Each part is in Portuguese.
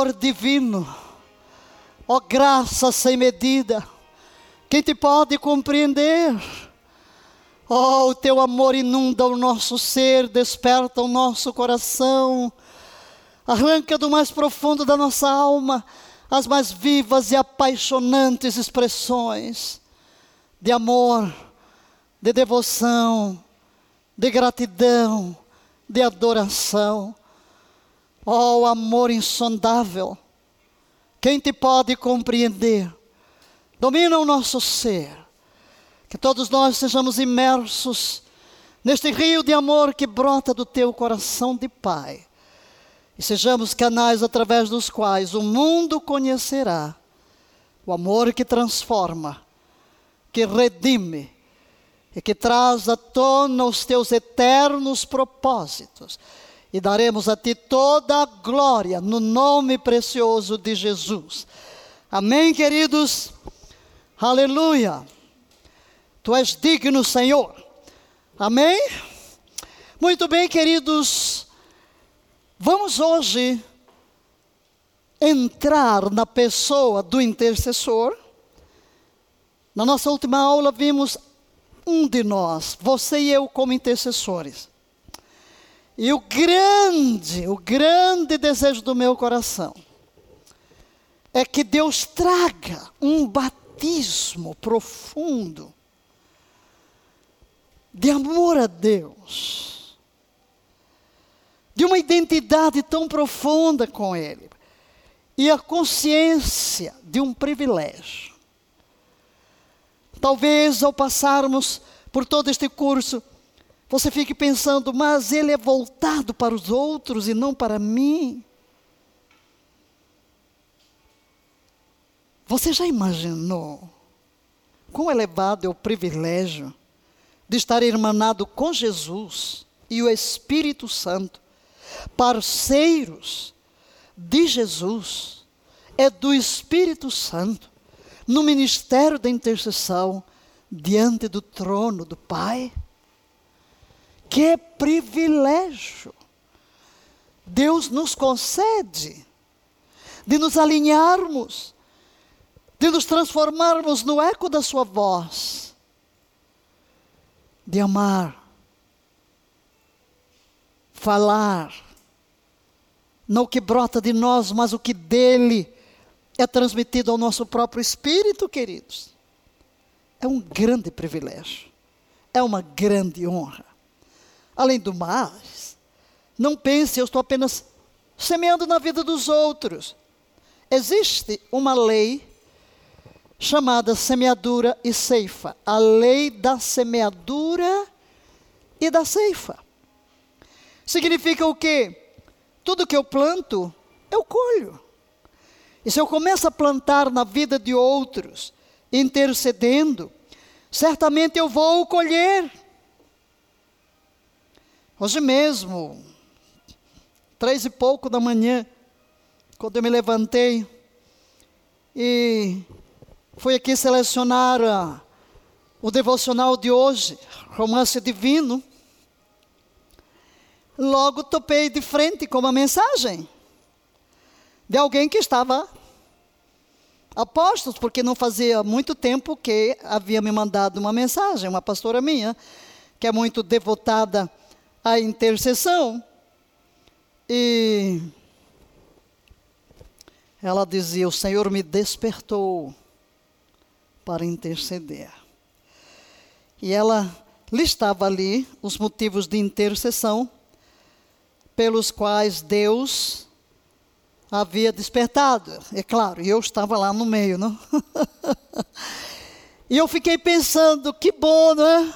Amor divino, ó graça sem medida, quem te pode compreender? Ó, o teu amor inunda o nosso ser, desperta o nosso coração, arranca do mais profundo da nossa alma as mais vivas e apaixonantes expressões de amor, de devoção, de gratidão, de adoração. Oh, amor insondável, quem te pode compreender? Domina o nosso ser, que todos nós sejamos imersos neste rio de amor que brota do teu coração de Pai e sejamos canais através dos quais o mundo conhecerá o amor que transforma, que redime e que traz à tona os teus eternos propósitos. E daremos a ti toda a glória no nome precioso de Jesus. Amém, queridos? Aleluia. Tu és digno, Senhor. Amém? Muito bem, queridos. Vamos hoje entrar na pessoa do intercessor. Na nossa última aula vimos um de nós, você e eu como intercessores. E o grande, o grande desejo do meu coração é que Deus traga um batismo profundo de amor a Deus de uma identidade tão profunda com Ele e a consciência de um privilégio. Talvez ao passarmos por todo este curso, você fique pensando, mas ele é voltado para os outros e não para mim. Você já imaginou quão elevado é o privilégio de estar irmanado com Jesus e o Espírito Santo parceiros de Jesus, é do Espírito Santo, no ministério da intercessão, diante do trono do Pai. Que privilégio! Deus nos concede de nos alinharmos, de nos transformarmos no eco da Sua voz, de amar falar, não o que brota de nós, mas o que dele é transmitido ao nosso próprio espírito, queridos. É um grande privilégio, é uma grande honra. Além do mais, não pense, eu estou apenas semeando na vida dos outros. Existe uma lei chamada semeadura e ceifa a lei da semeadura e da ceifa. Significa o quê? Tudo que eu planto, eu colho. E se eu começo a plantar na vida de outros, intercedendo, certamente eu vou colher. Hoje mesmo, três e pouco da manhã, quando eu me levantei e fui aqui selecionar a, o devocional de hoje, romance divino, logo topei de frente com uma mensagem de alguém que estava a postos, porque não fazia muito tempo que havia me mandado uma mensagem, uma pastora minha, que é muito devotada à intercessão. E ela dizia: O Senhor me despertou para interceder. E ela listava ali os motivos de intercessão pelos quais Deus havia despertado. É claro, eu estava lá no meio, não? e eu fiquei pensando, que bom, não é?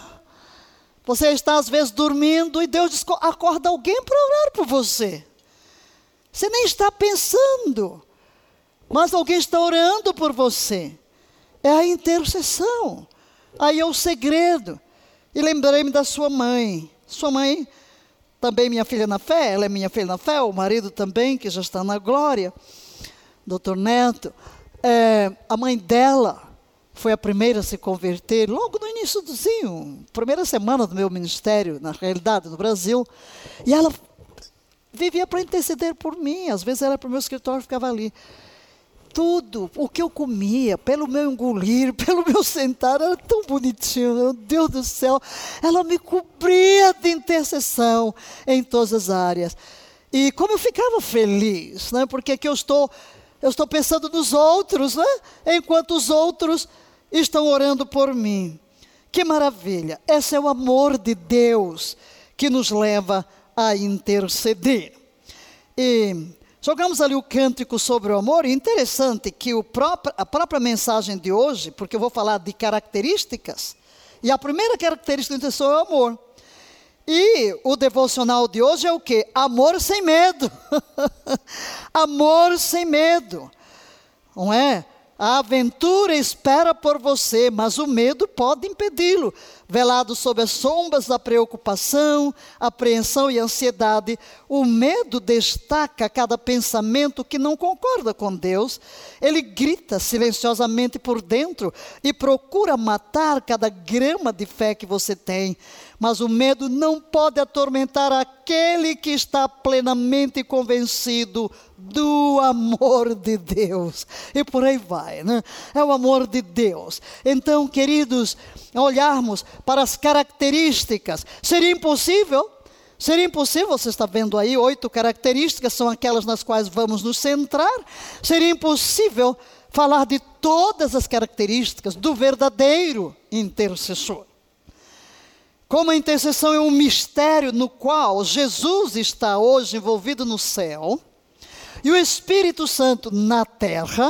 Você está às vezes dormindo e Deus acorda alguém para orar por você. Você nem está pensando, mas alguém está orando por você. É a intercessão. Aí é o segredo. E lembrei-me da sua mãe. Sua mãe também minha filha na fé, ela é minha filha na fé, o marido também, que já está na glória, doutor Neto. É, a mãe dela foi a primeira a se converter, logo no início do primeira semana do meu ministério, na realidade, no Brasil. E ela vivia para interceder por mim. Às vezes era para o meu escritório, ficava ali. Tudo, o que eu comia, pelo meu engolir, pelo meu sentar, era tão bonitinho, meu Deus do céu. Ela me cobria de intercessão em todas as áreas. E como eu ficava feliz, né? porque aqui eu estou, eu estou pensando nos outros, né? enquanto os outros estão orando por mim. Que maravilha! Esse é o amor de Deus que nos leva a interceder. E jogamos ali o cântico sobre o amor, e interessante que próprio, a própria mensagem de hoje, porque eu vou falar de características, e a primeira característica do intercessor é o amor. E o devocional de hoje é o que? Amor sem medo. amor sem medo. Não é? A aventura espera por você, mas o medo pode impedi-lo. Velado sob as sombras da preocupação, apreensão e ansiedade, o medo destaca cada pensamento que não concorda com Deus. Ele grita silenciosamente por dentro e procura matar cada grama de fé que você tem. Mas o medo não pode atormentar aquele que está plenamente convencido do amor de Deus. E por aí vai, né? É o amor de Deus. Então, queridos, olharmos para as características, seria impossível Seria impossível, você está vendo aí, oito características são aquelas nas quais vamos nos centrar. Seria impossível falar de todas as características do verdadeiro intercessor. Como a intercessão é um mistério no qual Jesus está hoje envolvido no céu, e o Espírito Santo na terra,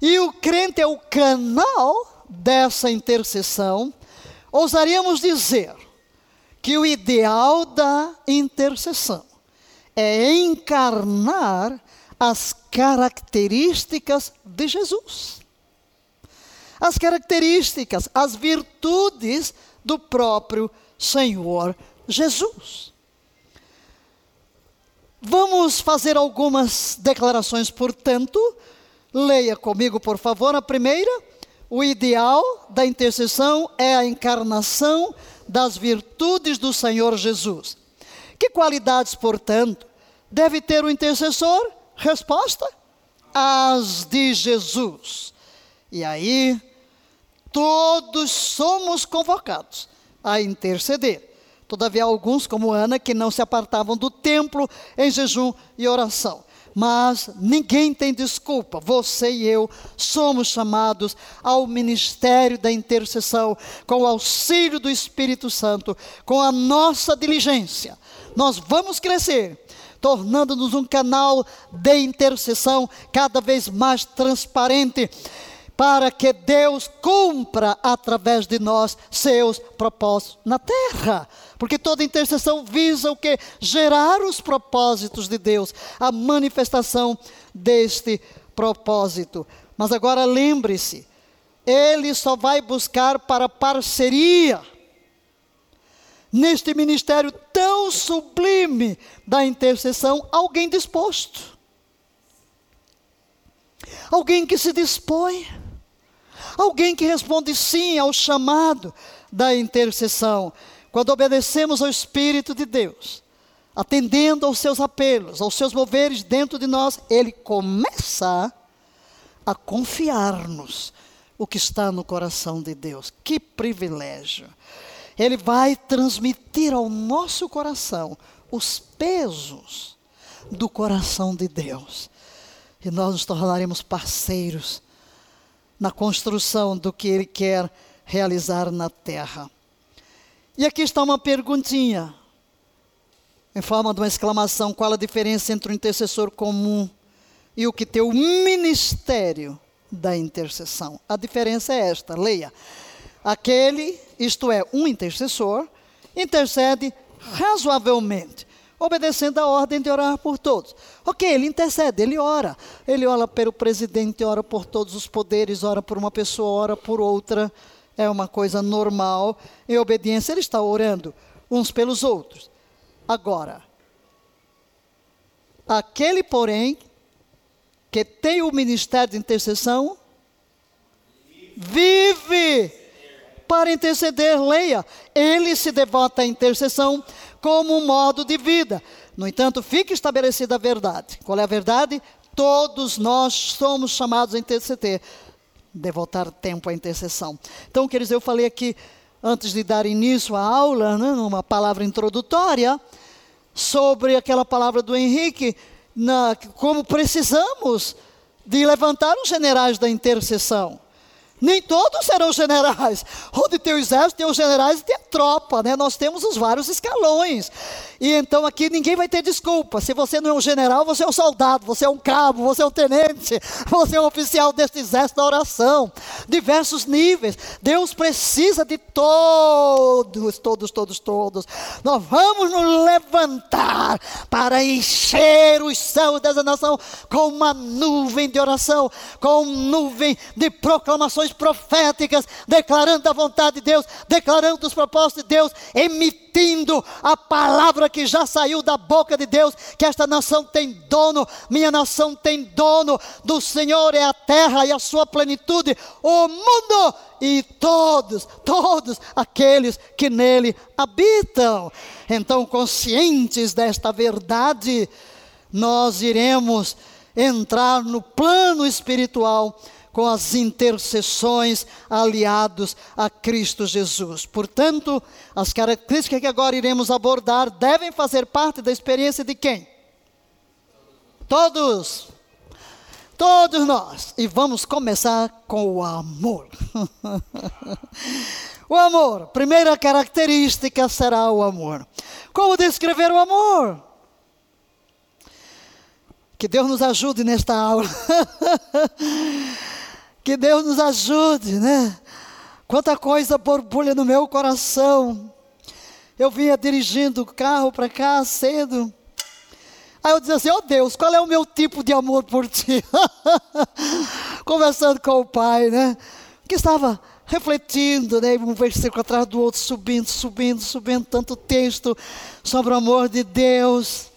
e o crente é o canal dessa intercessão, ousaríamos dizer que o ideal da intercessão é encarnar as características de Jesus. As características, as virtudes do próprio Senhor Jesus. Vamos fazer algumas declarações, portanto. Leia comigo, por favor, a primeira. O ideal da intercessão é a encarnação das virtudes do Senhor Jesus. Que qualidades, portanto, deve ter o intercessor? Resposta: as de Jesus. E aí, todos somos convocados a interceder. Todavia, alguns, como Ana, que não se apartavam do templo em jejum e oração. Mas ninguém tem desculpa, você e eu somos chamados ao ministério da intercessão, com o auxílio do Espírito Santo, com a nossa diligência. Nós vamos crescer, tornando-nos um canal de intercessão cada vez mais transparente para que Deus cumpra através de nós seus propósitos na terra. Porque toda intercessão visa o que? Gerar os propósitos de Deus, a manifestação deste propósito. Mas agora lembre-se, ele só vai buscar para parceria neste ministério tão sublime da intercessão alguém disposto. Alguém que se dispõe Alguém que responde sim ao chamado da intercessão. Quando obedecemos ao Espírito de Deus, atendendo aos seus apelos, aos seus moveres dentro de nós, ele começa a confiar-nos o que está no coração de Deus. Que privilégio! Ele vai transmitir ao nosso coração os pesos do coração de Deus. E nós nos tornaremos parceiros na construção do que Ele quer realizar na terra. E aqui está uma perguntinha, em forma de uma exclamação: qual a diferença entre o intercessor comum e o que tem o ministério da intercessão? A diferença é esta, leia. Aquele, isto é, um intercessor, intercede razoavelmente obedecendo a ordem de orar por todos. Ok, ele intercede, ele ora. Ele ora pelo presidente, ora por todos os poderes, ora por uma pessoa, ora por outra. É uma coisa normal. Em obediência, ele está orando uns pelos outros. Agora, aquele, porém, que tem o ministério de intercessão, vive para interceder, leia. Ele se devota à intercessão como um modo de vida. No entanto, fica estabelecida a verdade. Qual é a verdade? Todos nós somos chamados a interceder, devotar tempo à intercessão. Então, queridos, eu falei aqui, antes de dar início à aula, né, numa palavra introdutória, sobre aquela palavra do Henrique, na, como precisamos de levantar os generais da intercessão. Nem todos serão generais. Onde tem o exército, tem os generais e tem a tropa, né? Nós temos os vários escalões. E então aqui ninguém vai ter desculpa. Se você não é um general, você é um soldado, você é um cabo, você é um tenente, você é um oficial deste exército da oração. Diversos níveis. Deus precisa de todos, todos, todos, todos. Nós vamos nos levantar para encher os céus dessa nação com uma nuvem de oração, com nuvem de proclamações proféticas, declarando a vontade de Deus, declarando os propósitos de Deus, emitindo a palavra que já saiu da boca de Deus, que esta nação tem dono, minha nação tem dono, do Senhor é a terra e a sua plenitude, o mundo e todos, todos aqueles que nele habitam. Então, conscientes desta verdade, nós iremos entrar no plano espiritual com as intercessões aliados a Cristo Jesus. Portanto, as características que agora iremos abordar devem fazer parte da experiência de quem? Todos. Todos nós. E vamos começar com o amor. o amor, primeira característica será o amor. Como descrever o amor? Que Deus nos ajude nesta aula. Que Deus nos ajude, né? Quanta coisa borbulha no meu coração. Eu vinha dirigindo o carro para cá cedo. Aí eu dizia assim: Oh Deus, qual é o meu tipo de amor por ti? Conversando com o pai, né? Que estava refletindo, né? Um versículo atrás do outro, subindo, subindo, subindo, tanto texto sobre o amor de Deus.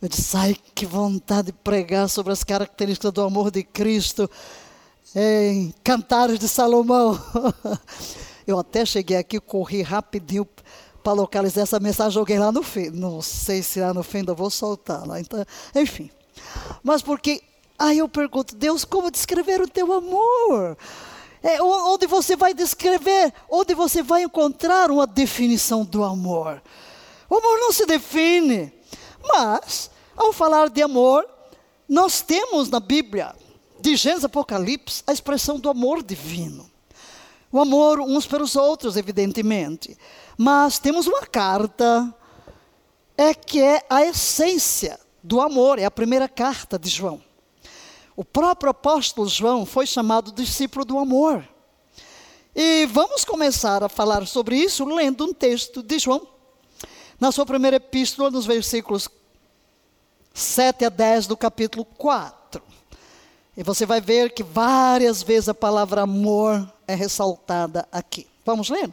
Eu disse, ai, que vontade de pregar sobre as características do amor de Cristo em Cantares de Salomão. Eu até cheguei aqui, corri rapidinho para localizar essa mensagem, joguei lá no fim. Não sei se lá no fim eu vou soltar lá. Então, enfim. Mas porque aí eu pergunto, Deus, como descrever o teu amor? É, onde você vai descrever, onde você vai encontrar uma definição do amor? O amor não se define. Mas, ao falar de amor, nós temos na Bíblia, de Gênesis Apocalipse, a expressão do amor divino. O amor uns pelos outros, evidentemente. Mas temos uma carta é que é a essência do amor, é a primeira carta de João. O próprio apóstolo João foi chamado discípulo do amor. E vamos começar a falar sobre isso lendo um texto de João, na sua primeira epístola, nos versículos 7 a 10 do capítulo 4. E você vai ver que várias vezes a palavra amor é ressaltada aqui. Vamos ler?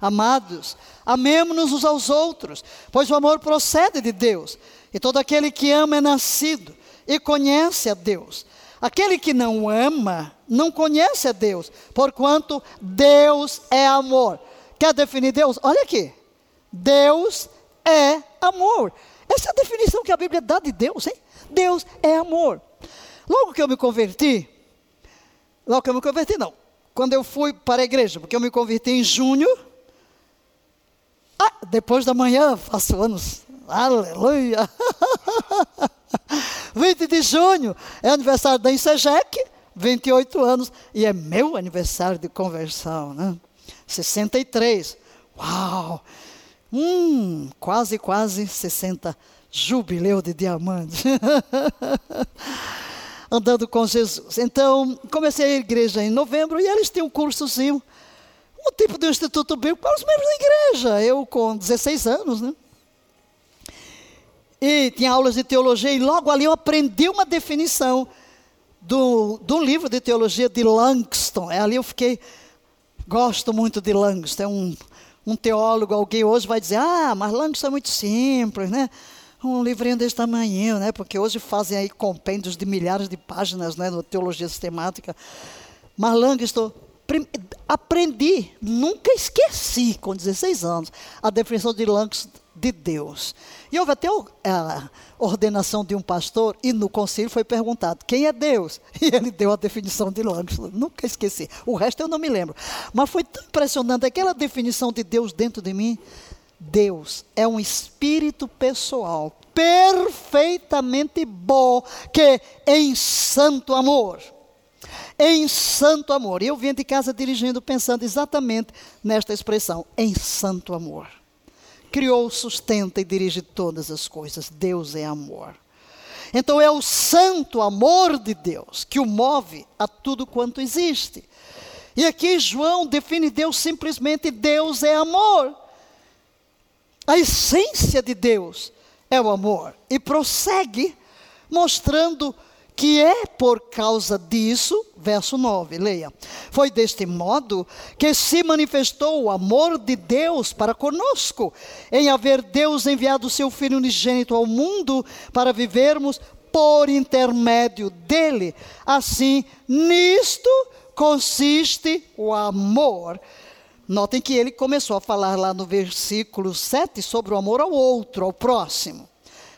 Amados, amemos-nos uns aos outros, pois o amor procede de Deus, e todo aquele que ama é nascido e conhece a Deus. Aquele que não ama não conhece a Deus, porquanto Deus é amor. Quer definir Deus? Olha aqui. Deus é amor. Essa é a definição que a Bíblia dá de Deus, hein? Deus é amor. Logo que eu me converti, logo que eu me converti, não. Quando eu fui para a igreja, porque eu me converti em junho. Ah, depois da manhã, faço anos. Aleluia! 20 de junho é aniversário da Insegec, 28 anos, e é meu aniversário de conversão, né? 63. Uau! Hum, quase, quase 60 jubileu de diamante. Andando com Jesus. Então, comecei a igreja em novembro e eles tinham um cursozinho, um tipo de instituto bíblico para os membros da igreja. Eu com 16 anos, né? E tinha aulas de teologia e logo ali eu aprendi uma definição do, do livro de teologia de Langston. É ali eu fiquei, gosto muito de Langston, é um um teólogo, alguém hoje vai dizer, ah, mas Langston é muito simples, né? Um livrinho desse tamanho, né? Porque hoje fazem aí compêndios de milhares de páginas, né? Na teologia sistemática. Mas Langston, aprendi, nunca esqueci, com 16 anos, a definição de Langs de Deus. E houve até a ordenação de um pastor, e no conselho foi perguntado: quem é Deus? E ele deu a definição de Langston, nunca esqueci. O resto eu não me lembro. Mas foi tão impressionante aquela definição de Deus dentro de mim. Deus é um espírito pessoal, perfeitamente bom, que em santo amor. Em santo amor. E eu vim de casa dirigindo, pensando exatamente nesta expressão, em santo amor criou, sustenta e dirige todas as coisas. Deus é amor. Então é o santo amor de Deus que o move a tudo quanto existe. E aqui João define Deus simplesmente: Deus é amor. A essência de Deus é o amor. E prossegue mostrando que é por causa disso, verso 9, leia. Foi deste modo que se manifestou o amor de Deus para conosco, em haver Deus enviado o seu Filho unigênito ao mundo para vivermos por intermédio dele. Assim, nisto consiste o amor. Notem que ele começou a falar lá no versículo 7 sobre o amor ao outro, ao próximo.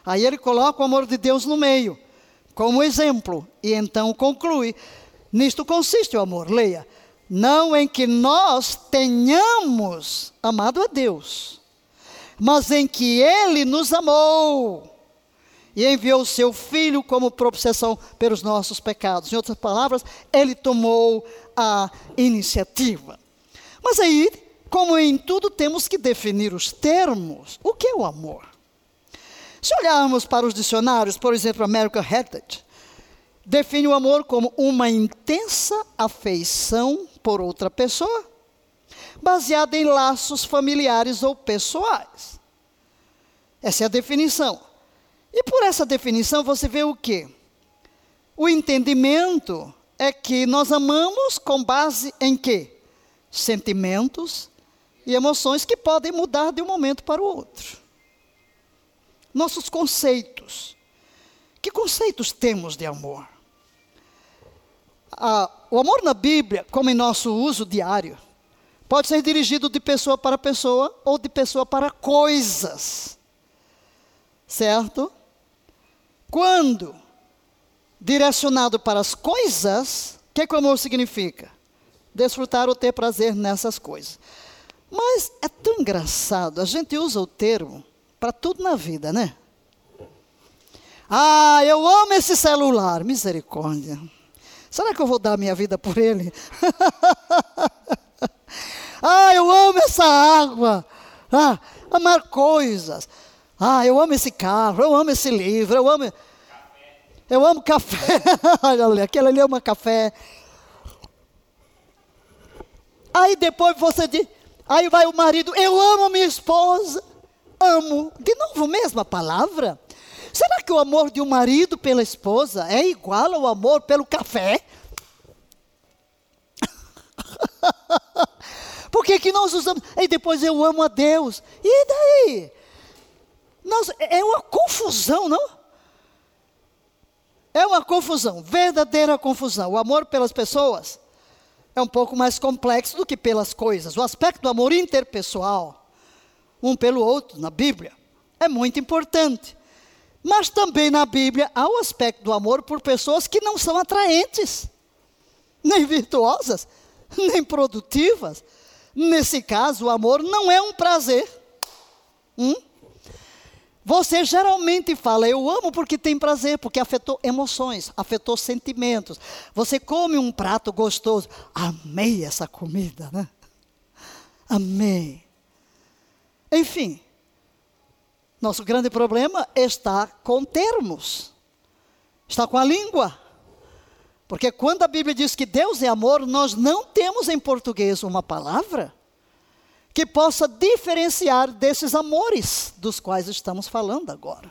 Aí ele coloca o amor de Deus no meio como exemplo. E então conclui: nisto consiste o amor. Leia. Não em que nós tenhamos amado a Deus, mas em que Ele nos amou e enviou o seu Filho como propiciação pelos nossos pecados. Em outras palavras, Ele tomou a iniciativa. Mas aí, como em tudo, temos que definir os termos. O que é o amor? Se olharmos para os dicionários, por exemplo, American Heritage, define o amor como uma intensa afeição por outra pessoa, baseada em laços familiares ou pessoais. Essa é a definição. E por essa definição você vê o quê? O entendimento é que nós amamos com base em quê? Sentimentos e emoções que podem mudar de um momento para o outro nossos conceitos. Que conceitos temos de amor? Ah, o amor na Bíblia, como em nosso uso diário, pode ser dirigido de pessoa para pessoa ou de pessoa para coisas. Certo? Quando direcionado para as coisas, o que, que o amor significa? Desfrutar ou ter prazer nessas coisas. Mas é tão engraçado, a gente usa o termo para tudo na vida, né? Ah, eu amo esse celular, misericórdia. Será que eu vou dar minha vida por ele? ah, eu amo essa água. Ah, amar coisas. Ah, eu amo esse carro, eu amo esse livro, eu amo. Eu amo café. Olha ali, aquele ali ama café. Aí depois você diz, aí vai o marido, eu amo minha esposa amo. De novo, mesma palavra. Será que o amor de um marido pela esposa é igual ao amor pelo café? Por que, que nós usamos? E depois eu amo a Deus. E daí? Nós, é uma confusão, não? É uma confusão, verdadeira confusão. O amor pelas pessoas é um pouco mais complexo do que pelas coisas. O aspecto do amor interpessoal um pelo outro na Bíblia. É muito importante. Mas também na Bíblia há o aspecto do amor por pessoas que não são atraentes, nem virtuosas, nem produtivas. Nesse caso, o amor não é um prazer. Hum? Você geralmente fala, eu amo porque tem prazer, porque afetou emoções, afetou sentimentos. Você come um prato gostoso, amei essa comida, né? Amei. Enfim, nosso grande problema está com termos, está com a língua. Porque quando a Bíblia diz que Deus é amor, nós não temos em português uma palavra que possa diferenciar desses amores dos quais estamos falando agora.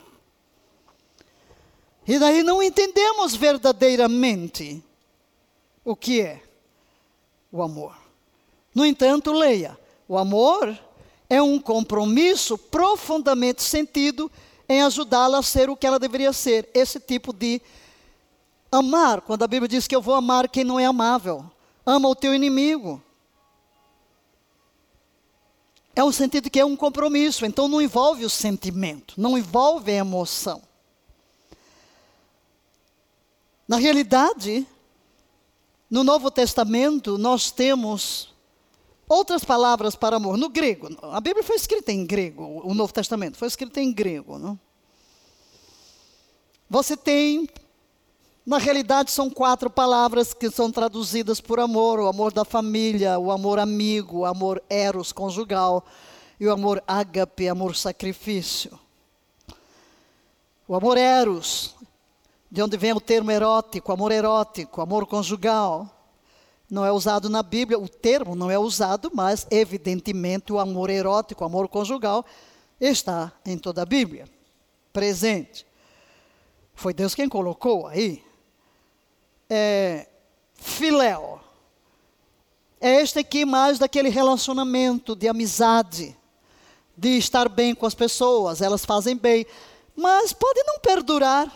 E daí não entendemos verdadeiramente o que é o amor. No entanto, leia: o amor é um compromisso profundamente sentido em ajudá-la a ser o que ela deveria ser. Esse tipo de amar, quando a Bíblia diz que eu vou amar quem não é amável. Ama o teu inimigo. é um sentido que é um compromisso, então não envolve o sentimento, não envolve a emoção. Na realidade, no Novo Testamento, nós temos outras palavras para amor. No grego, a Bíblia foi escrita em grego, o Novo Testamento foi escrito em grego. Não? Você tem, na realidade, são quatro palavras que são traduzidas por amor: o amor da família, o amor amigo, o amor eros conjugal e o amor ágape, amor sacrifício. O amor eros, de onde vem o termo erótico, amor erótico, amor conjugal. Não é usado na Bíblia, o termo não é usado, mas evidentemente o amor erótico, o amor conjugal, está em toda a Bíblia, presente. Foi Deus quem colocou aí. É, filéu. É este aqui mais daquele relacionamento de amizade, de estar bem com as pessoas, elas fazem bem, mas pode não perdurar.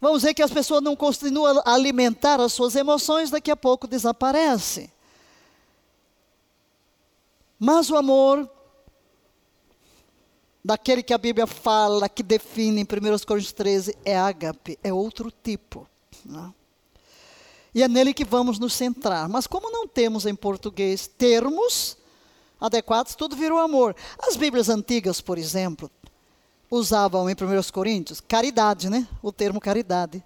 Vamos ver que as pessoas não continuam a alimentar as suas emoções, daqui a pouco desaparece. Mas o amor, daquele que a Bíblia fala, que define em 1 Coríntios 13, é ágape, é outro tipo. Né? E é nele que vamos nos centrar. Mas como não temos em português termos adequados, tudo virou amor. As Bíblias antigas, por exemplo, usavam em 1 Coríntios caridade, né? O termo caridade,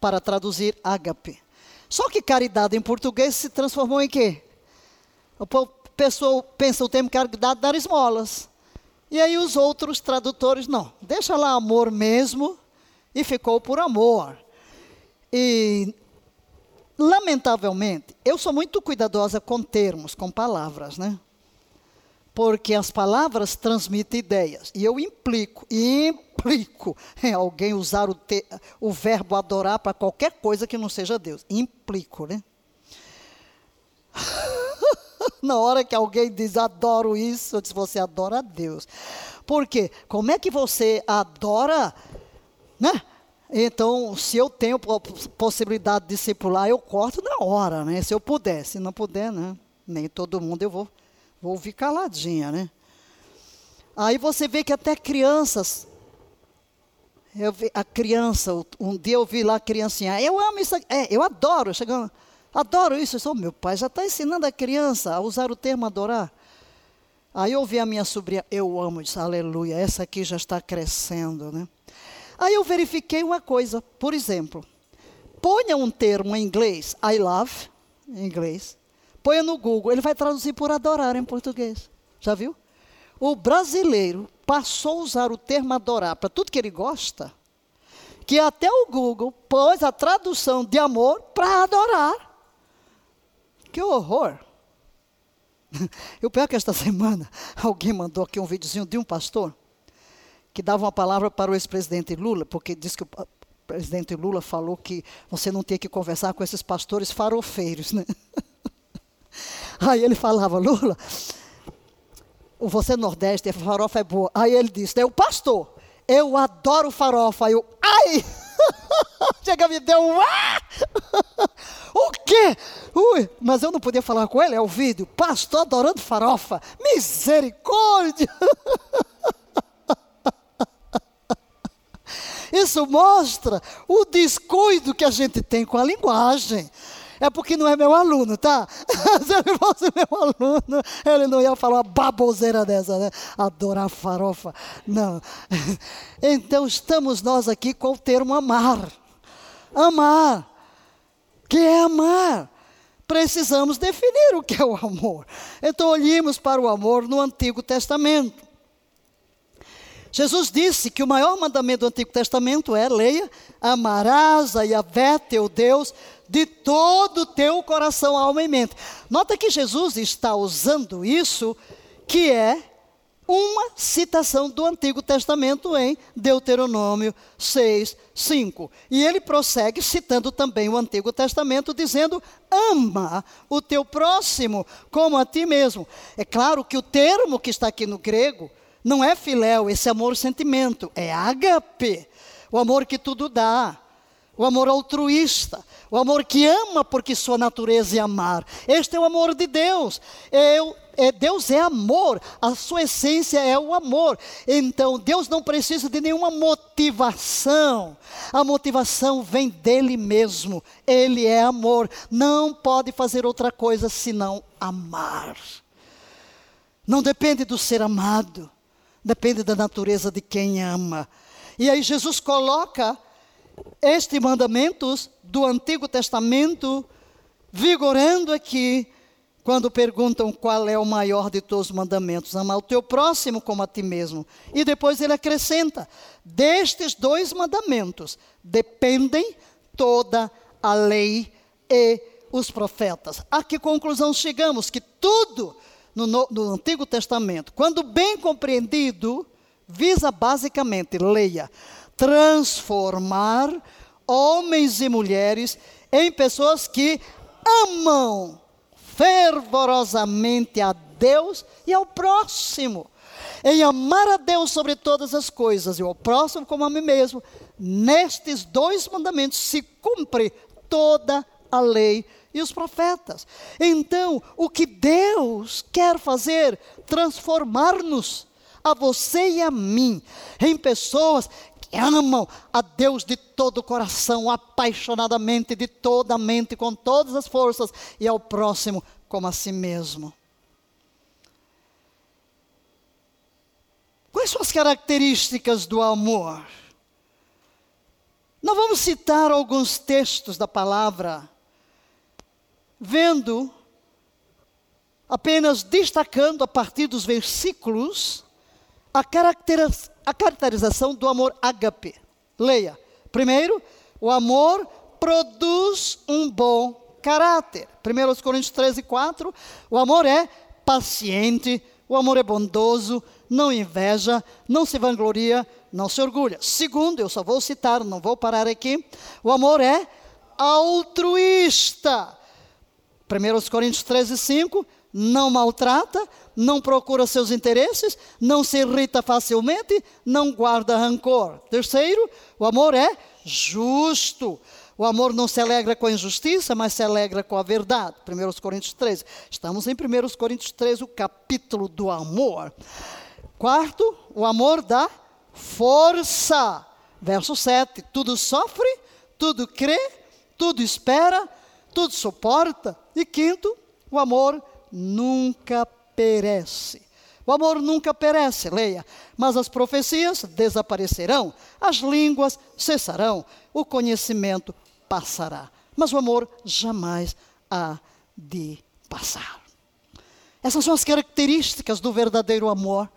para traduzir ágape. Só que caridade em português se transformou em quê? O pessoal pensa o termo caridade dar esmolas. E aí os outros tradutores, não, deixa lá amor mesmo, e ficou por amor. E, lamentavelmente, eu sou muito cuidadosa com termos, com palavras, né? Porque as palavras transmitem ideias. E eu implico, implico em alguém usar o, te, o verbo adorar para qualquer coisa que não seja Deus. Implico, né? Na hora que alguém diz adoro isso, eu disse, você adora a Deus. Por quê? Como é que você adora, né? Então, se eu tenho possibilidade de discipular, eu corto na hora, né? Se eu puder. Se não puder, né? Nem todo mundo eu vou Vou ouvir caladinha, né? Aí você vê que até crianças. Eu vi, a criança, um dia eu vi lá a criancinha, eu amo isso, é, eu adoro, chegando, adoro isso. Eu sou, meu pai já está ensinando a criança a usar o termo adorar. Aí eu ouvi a minha sobrinha, eu amo isso, aleluia, essa aqui já está crescendo, né? Aí eu verifiquei uma coisa, por exemplo, ponha um termo em inglês, I love, em inglês, Põe no Google, ele vai traduzir por adorar em português. Já viu? O brasileiro passou a usar o termo adorar para tudo que ele gosta, que até o Google pôs a tradução de amor para adorar. Que horror! Eu pior que esta semana, alguém mandou aqui um videozinho de um pastor que dava uma palavra para o ex-presidente Lula, porque disse que o presidente Lula falou que você não tinha que conversar com esses pastores farofeiros, né? Aí ele falava, Lula, você Nordeste, a farofa é boa. Aí ele disse, o pastor, eu adoro farofa. Aí eu, ai! Chega, me deu um ah! O quê? Ui, mas eu não podia falar com ele, é o vídeo. Pastor adorando farofa. Misericórdia! Isso mostra o descuido que a gente tem com a linguagem é porque não é meu aluno, tá? Se ele fosse meu aluno, ele não ia falar uma baboseira dessa, né? Adorar farofa. Não. Então estamos nós aqui com o termo amar. Amar. Que é amar? Precisamos definir o que é o amor. Então olhemos para o amor no Antigo Testamento. Jesus disse que o maior mandamento do Antigo Testamento é, leia, amarás a Yahvé, teu Deus, de todo o teu coração, alma e mente. Nota que Jesus está usando isso, que é uma citação do Antigo Testamento em Deuteronômio 6, 5. E ele prossegue citando também o Antigo Testamento, dizendo: ama o teu próximo como a ti mesmo. É claro que o termo que está aqui no grego não é filéu, esse amor sentimento, é ágape, o amor que tudo dá. O amor altruísta, o amor que ama porque sua natureza é amar. Este é o amor de Deus. Eu, é, Deus é amor, a sua essência é o amor. Então, Deus não precisa de nenhuma motivação. A motivação vem dele mesmo. Ele é amor. Não pode fazer outra coisa senão amar. Não depende do ser amado, depende da natureza de quem ama. E aí Jesus coloca este mandamentos do Antigo Testamento vigorando aqui quando perguntam qual é o maior de todos os mandamentos, amar o teu próximo como a ti mesmo. E depois ele acrescenta: destes dois mandamentos dependem toda a lei e os profetas. A que conclusão chegamos? Que tudo no, no Antigo Testamento, quando bem compreendido, visa basicamente, leia, transformar homens e mulheres em pessoas que amam fervorosamente a Deus e ao próximo. Em amar a Deus sobre todas as coisas e ao próximo como a mim mesmo, nestes dois mandamentos se cumpre toda a lei e os profetas. Então, o que Deus quer fazer? Transformar-nos, a você e a mim, em pessoas amam a Deus de todo o coração, apaixonadamente, de toda a mente, com todas as forças, e ao próximo como a si mesmo. Quais são as características do amor? Nós vamos citar alguns textos da palavra vendo, apenas destacando a partir dos versículos, a, a caracterização do amor ágape. Leia. Primeiro, o amor produz um bom caráter. 1 Coríntios 13, 4. O amor é paciente, o amor é bondoso, não inveja, não se vangloria, não se orgulha. Segundo, eu só vou citar, não vou parar aqui. O amor é altruísta. 1 Coríntios 13, 5, não maltrata, não procura seus interesses, não se irrita facilmente, não guarda rancor. Terceiro, o amor é justo. O amor não se alegra com a injustiça, mas se alegra com a verdade. 1 Coríntios 13. Estamos em 1 Coríntios 13, o capítulo do amor. Quarto, o amor dá força. Verso 7. Tudo sofre, tudo crê, tudo espera, tudo suporta. E quinto, o amor nunca perece. O amor nunca perece, leia. Mas as profecias desaparecerão, as línguas cessarão, o conhecimento passará. Mas o amor jamais há de passar. Essas são as características do verdadeiro amor.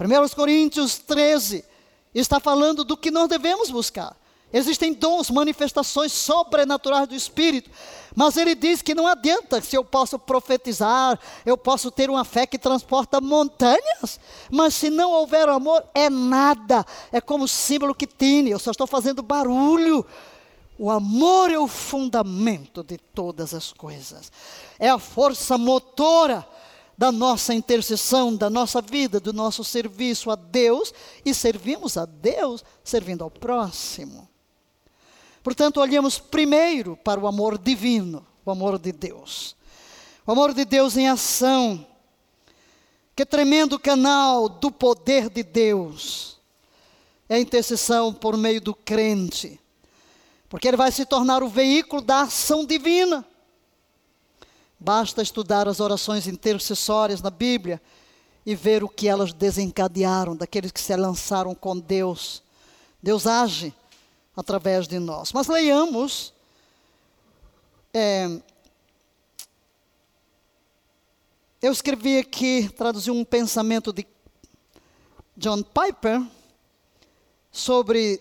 1 Coríntios 13 está falando do que nós devemos buscar. Existem dons, manifestações sobrenaturais do Espírito. Mas ele diz que não adianta se eu posso profetizar, eu posso ter uma fé que transporta montanhas, mas se não houver amor, é nada. É como o símbolo que tine, eu só estou fazendo barulho. O amor é o fundamento de todas as coisas. É a força motora da nossa intercessão, da nossa vida, do nosso serviço a Deus e servimos a Deus servindo ao próximo. Portanto, olhemos primeiro para o amor divino, o amor de Deus. O amor de Deus em ação. Que tremendo canal do poder de Deus. É a intercessão por meio do crente. Porque ele vai se tornar o veículo da ação divina. Basta estudar as orações intercessórias na Bíblia e ver o que elas desencadearam daqueles que se lançaram com Deus. Deus age através de nós. Mas leiamos. É, eu escrevi aqui, traduzi um pensamento de John Piper sobre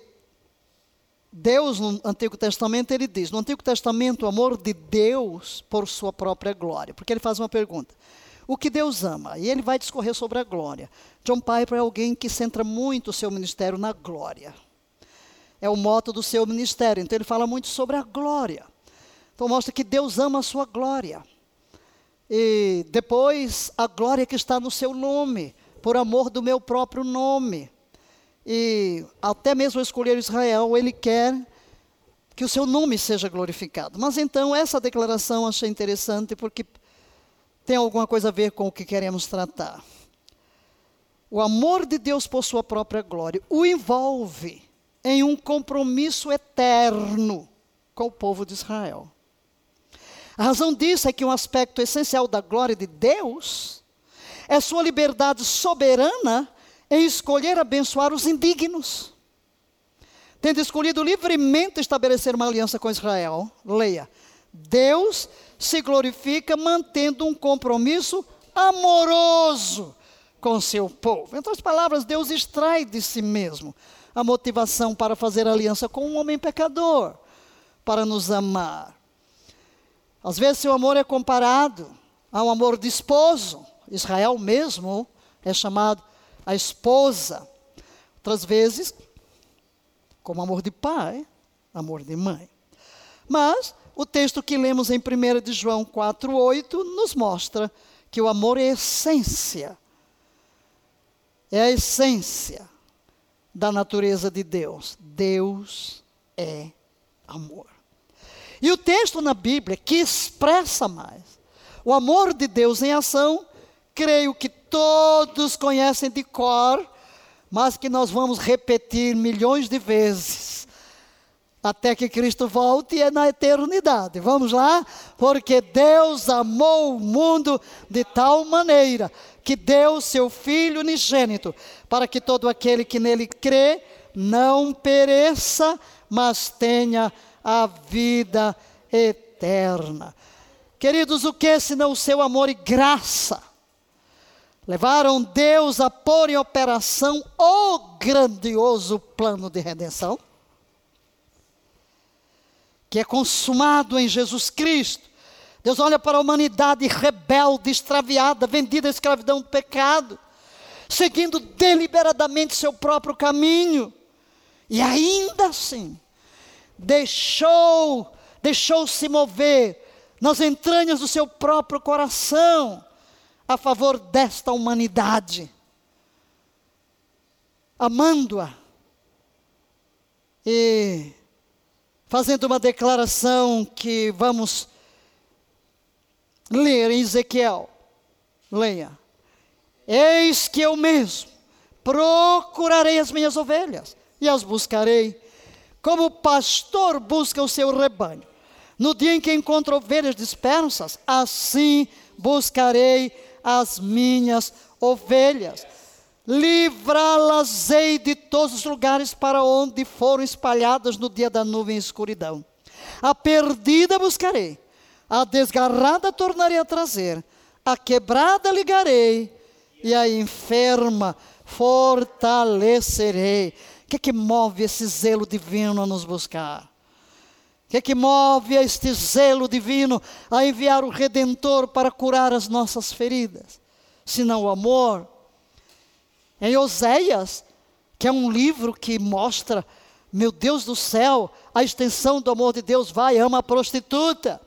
Deus no Antigo Testamento. Ele diz: no Antigo Testamento, o amor de Deus por sua própria glória. Porque ele faz uma pergunta: o que Deus ama? E ele vai discorrer sobre a glória. John Piper é alguém que centra muito o seu ministério na glória é o moto do seu ministério. Então ele fala muito sobre a glória. Então mostra que Deus ama a sua glória. E depois a glória que está no seu nome, por amor do meu próprio nome. E até mesmo escolher Israel, ele quer que o seu nome seja glorificado. Mas então, essa declaração achei interessante porque tem alguma coisa a ver com o que queremos tratar. O amor de Deus por sua própria glória o envolve em um compromisso eterno com o povo de Israel. A razão disso é que um aspecto essencial da glória de Deus é sua liberdade soberana em escolher abençoar os indignos. Tendo escolhido livremente estabelecer uma aliança com Israel, leia, Deus se glorifica mantendo um compromisso amoroso com seu povo. Em outras palavras, Deus extrai de si mesmo a motivação para fazer aliança com um homem pecador, para nos amar. Às vezes, seu amor é comparado ao amor de esposo. Israel mesmo é chamado a esposa. Outras vezes, como amor de pai, amor de mãe. Mas o texto que lemos em 1 de João 4:8 nos mostra que o amor é essência. É a essência da natureza de Deus. Deus é amor. E o texto na Bíblia que expressa mais o amor de Deus em ação, creio que todos conhecem de cor, mas que nós vamos repetir milhões de vezes até que Cristo volte e é na eternidade. Vamos lá? Porque Deus amou o mundo de tal maneira que deu seu Filho unigênito, para que todo aquele que nele crê não pereça, mas tenha a vida eterna. Queridos, o que senão o seu amor e graça? Levaram Deus a pôr em operação o grandioso plano de redenção que é consumado em Jesus Cristo. Deus olha para a humanidade rebelde, extraviada, vendida à escravidão do pecado, seguindo deliberadamente seu próprio caminho. E ainda assim, deixou, deixou-se mover nas entranhas do seu próprio coração a favor desta humanidade, amando-a e fazendo uma declaração que vamos ler em Ezequiel. Leia. Eis que eu mesmo procurarei as minhas ovelhas e as buscarei, como o pastor busca o seu rebanho. No dia em que encontro ovelhas dispersas, assim buscarei as minhas ovelhas livrá-las-ei de todos os lugares para onde foram espalhadas no dia da nuvem e escuridão. A perdida buscarei, a desgarrada tornarei a trazer, a quebrada ligarei e a enferma fortalecerei. O que é que move esse zelo divino a nos buscar? O que é que move este zelo divino a enviar o Redentor para curar as nossas feridas? Senão o amor, em Oséias, que é um livro que mostra, meu Deus do céu, a extensão do amor de Deus vai, ama a prostituta,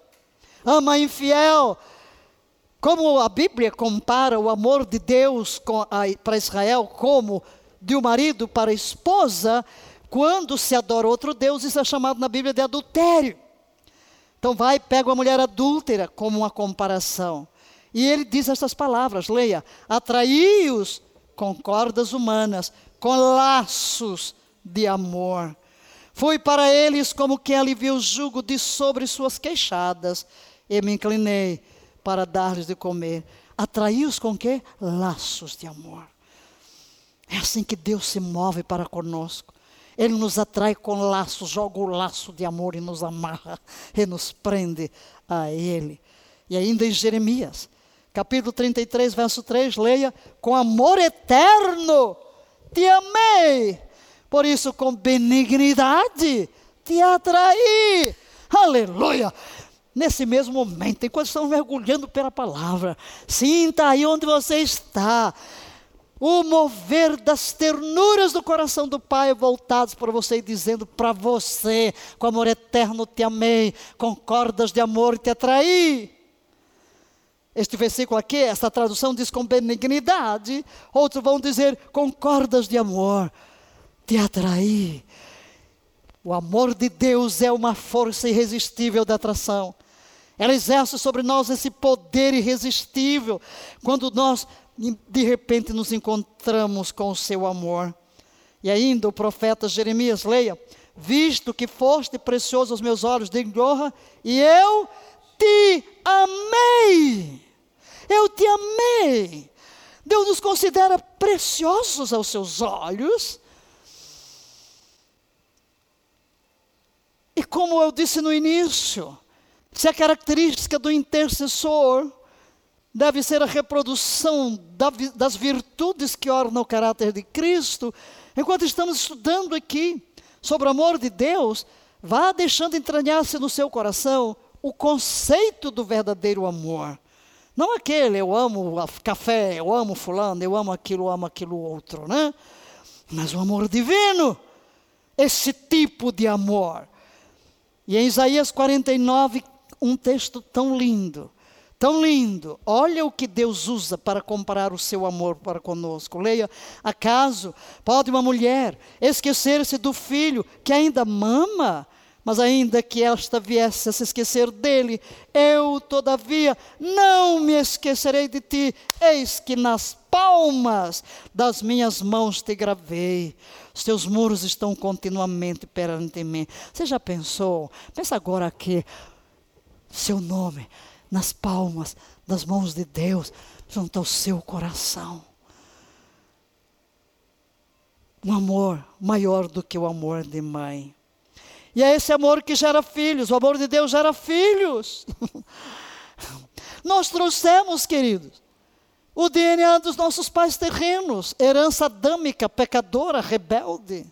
ama infiel. Como a Bíblia compara o amor de Deus para Israel como de um marido para a esposa, quando se adora outro Deus, isso é chamado na Bíblia de adultério. Então vai, pega uma mulher adúltera como uma comparação. E ele diz essas palavras, leia: atraí-os com cordas humanas, com laços de amor. Fui para eles como quem alivia o jugo de sobre suas queixadas, e me inclinei para dar-lhes de comer. Atraí-os com que? Laços de amor. É assim que Deus se move para conosco. Ele nos atrai com laços, joga o laço de amor e nos amarra e nos prende a Ele. E ainda em Jeremias, capítulo 33, verso 3, leia: Com amor eterno te amei, por isso com benignidade te atraí. Aleluia! Nesse mesmo momento, enquanto estamos mergulhando pela palavra, sinta aí onde você está o mover das ternuras do coração do Pai voltados para você e dizendo para você, com amor eterno te amei, com cordas de amor te atraí. Este versículo aqui, esta tradução diz com benignidade, outros vão dizer com cordas de amor, te atrair. O amor de Deus é uma força irresistível de atração. Ela exerce sobre nós esse poder irresistível quando nós, de repente, nos encontramos com o seu amor. E ainda o profeta Jeremias, leia: Visto que foste precioso aos meus olhos, de honra, e eu te amei. Eu te amei. Deus nos considera preciosos aos seus olhos. E como eu disse no início, se a característica do intercessor deve ser a reprodução das virtudes que ornam o caráter de Cristo, enquanto estamos estudando aqui sobre o amor de Deus, vá deixando entranhar-se no seu coração o conceito do verdadeiro amor. Não aquele, eu amo café, eu amo fulano, eu amo aquilo, eu amo aquilo outro, né? Mas o amor divino, esse tipo de amor. E em Isaías 49, um texto tão lindo, tão lindo. Olha o que Deus usa para comparar o seu amor para conosco. Leia: acaso pode uma mulher esquecer-se do filho que ainda mama? Mas ainda que esta viesse a se esquecer dele, eu, todavia, não me esquecerei de ti. Eis que nas palmas das minhas mãos te gravei. Os teus muros estão continuamente perante mim. Você já pensou? Pensa agora aqui. Seu nome nas palmas das mãos de Deus, junto ao seu coração. Um amor maior do que o amor de mãe. E é esse amor que gera filhos, o amor de Deus gera filhos. Nós trouxemos, queridos, o DNA dos nossos pais terrenos, herança adâmica, pecadora, rebelde,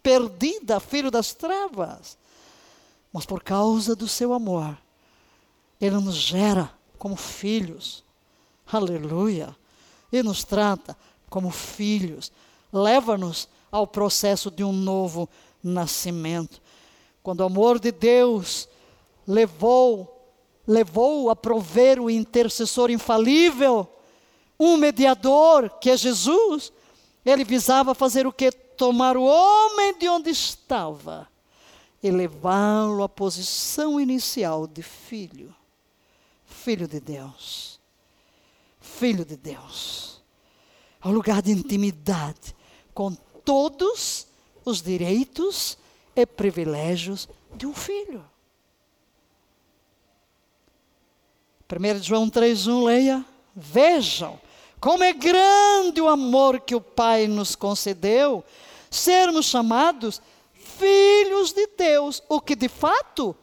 perdida, filho das trevas. Mas por causa do seu amor, Ele nos gera como filhos. Aleluia. E nos trata como filhos. Leva-nos ao processo de um novo nascimento. Quando o amor de Deus levou levou a prover o intercessor infalível, um mediador, que é Jesus, ele visava fazer o que? Tomar o homem de onde estava e levá-lo à posição inicial de filho. Filho de Deus. Filho de Deus. Ao lugar de intimidade com todos os direitos e privilégios de um filho. 1 João 3,1, leia. Vejam como é grande o amor que o Pai nos concedeu, sermos chamados filhos de Deus, o que de fato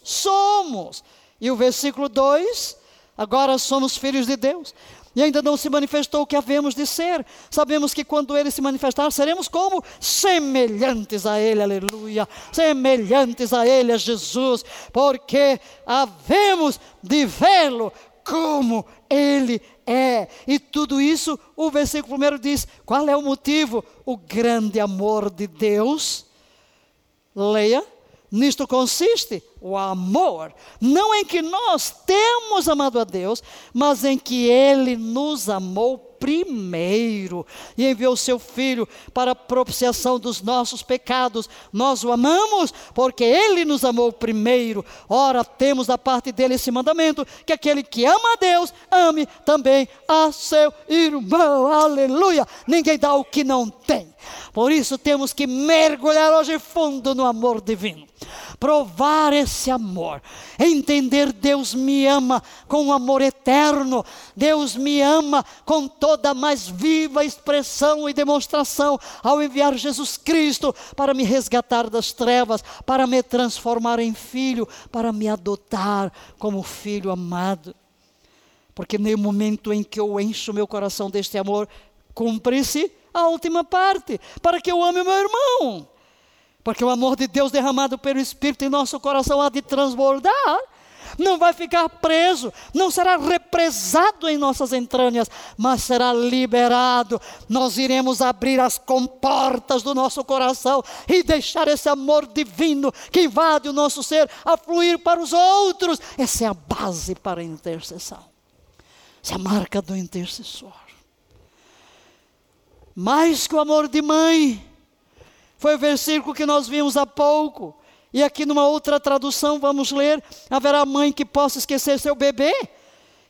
somos. E o versículo 2, agora somos filhos de Deus e ainda não se manifestou o que havemos de ser. Sabemos que quando ele se manifestar, seremos como semelhantes a ele, aleluia, semelhantes a ele, a Jesus, porque havemos de vê-lo como ele é. E tudo isso, o versículo primeiro diz: qual é o motivo? O grande amor de Deus. Leia Nisto consiste o amor, não em que nós temos amado a Deus, mas em que Ele nos amou primeiro e enviou seu Filho para a propiciação dos nossos pecados. Nós o amamos porque Ele nos amou primeiro. Ora, temos da parte dele esse mandamento: que aquele que ama a Deus, ame também a seu irmão. Aleluia! Ninguém dá o que não tem. Por isso temos que mergulhar hoje fundo no amor divino provar esse amor, entender Deus me ama com um amor eterno, Deus me ama com toda a mais viva expressão e demonstração ao enviar Jesus Cristo para me resgatar das trevas, para me transformar em filho, para me adotar como filho amado. Porque no momento em que eu encho meu coração deste amor, cumpre-se a última parte, para que eu ame meu irmão. Porque o amor de Deus derramado pelo Espírito em nosso coração há de transbordar. Não vai ficar preso, não será represado em nossas entranhas, mas será liberado. Nós iremos abrir as comportas do nosso coração e deixar esse amor divino que invade o nosso ser a fluir para os outros. Essa é a base para a intercessão. Essa é a marca do intercessor. Mais que o amor de mãe, Foi o versículo que nós vimos há pouco. E aqui numa outra tradução vamos ler: haverá mãe que possa esquecer seu bebê,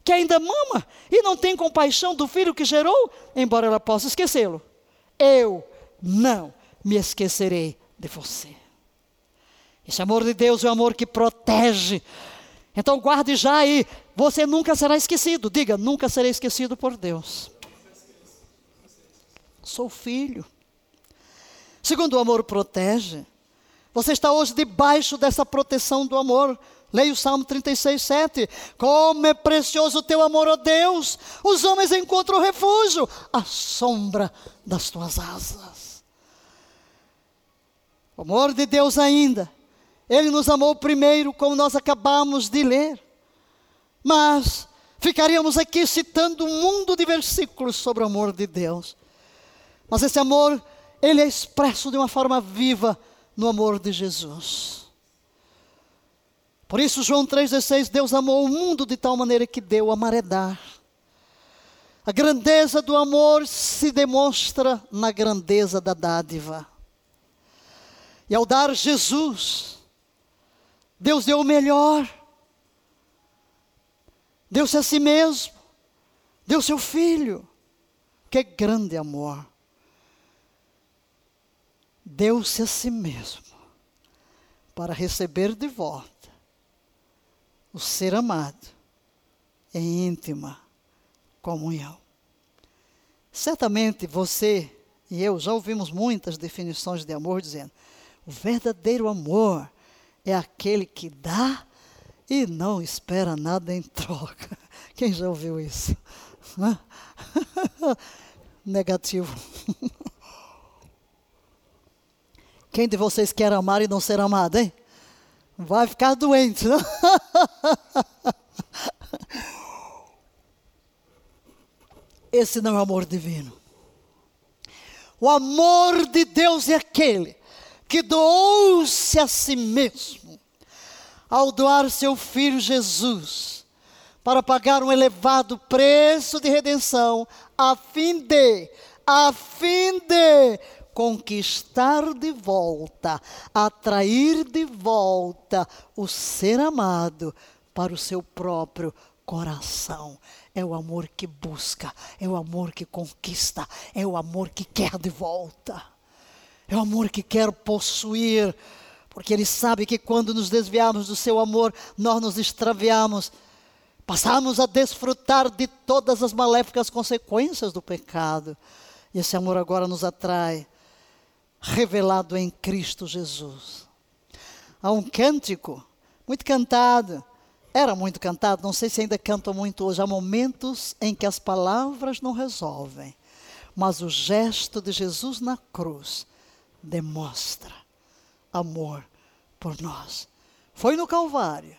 que ainda mama e não tem compaixão do filho que gerou, embora ela possa esquecê-lo. Eu não me esquecerei de você. Esse amor de Deus é o amor que protege. Então guarde já aí, você nunca será esquecido. Diga, nunca serei esquecido por Deus. Sou filho. Segundo, o amor protege. Você está hoje debaixo dessa proteção do amor. Leia o Salmo 36, 7. Como é precioso o teu amor, ó Deus! Os homens encontram refúgio à sombra das tuas asas. O amor de Deus ainda. Ele nos amou primeiro, como nós acabamos de ler. Mas ficaríamos aqui citando um mundo de versículos sobre o amor de Deus. Mas esse amor, ele é expresso de uma forma viva no amor de Jesus. Por isso, João 3,16, Deus amou o mundo de tal maneira que deu a maredar. A grandeza do amor se demonstra na grandeza da dádiva. E ao dar Jesus, Deus deu o melhor. Deu-se a si mesmo. Deu seu filho. Que grande amor deu-se a si mesmo para receber de volta o ser amado em íntima comunhão. Certamente você e eu já ouvimos muitas definições de amor dizendo: o verdadeiro amor é aquele que dá e não espera nada em troca. Quem já ouviu isso? Negativo. Quem de vocês quer amar e não ser amado, hein? Vai ficar doente, não? Esse não é o amor divino. O amor de Deus é aquele que doou-se a si mesmo ao doar seu filho Jesus para pagar um elevado preço de redenção a fim de a fim de conquistar de volta, atrair de volta o ser amado para o seu próprio coração. É o amor que busca, é o amor que conquista, é o amor que quer de volta. É o amor que quer possuir, porque ele sabe que quando nos desviamos do seu amor, nós nos extraviamos, passamos a desfrutar de todas as maléficas consequências do pecado. E esse amor agora nos atrai revelado em Cristo Jesus. Há um cântico muito cantado, era muito cantado, não sei se ainda cantam muito hoje. Há momentos em que as palavras não resolvem, mas o gesto de Jesus na cruz demonstra amor por nós. Foi no Calvário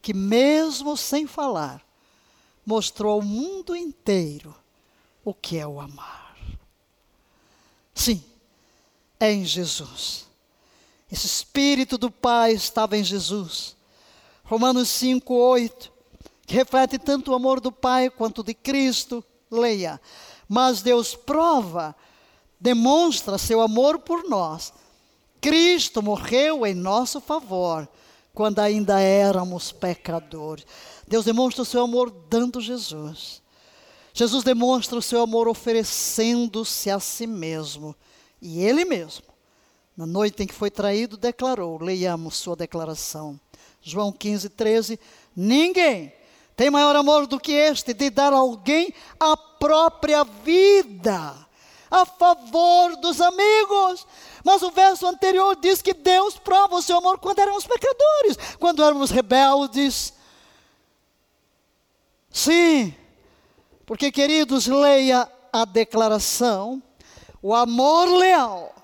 que, mesmo sem falar, mostrou ao mundo inteiro o que é o amar. Sim, é em Jesus. Esse Espírito do Pai estava em Jesus. Romanos 5, 8, que reflete tanto o amor do Pai quanto de Cristo. Leia. Mas Deus prova, demonstra seu amor por nós. Cristo morreu em nosso favor quando ainda éramos pecadores. Deus demonstra o seu amor dando Jesus. Jesus demonstra o seu amor oferecendo-se a si mesmo. E ele mesmo, na noite em que foi traído, declarou: leiamos sua declaração. João 15, 13: Ninguém tem maior amor do que este de dar a alguém a própria vida a favor dos amigos. Mas o verso anterior diz que Deus prova o seu amor quando éramos pecadores, quando éramos rebeldes. Sim, porque queridos, leia a declaração o amor leal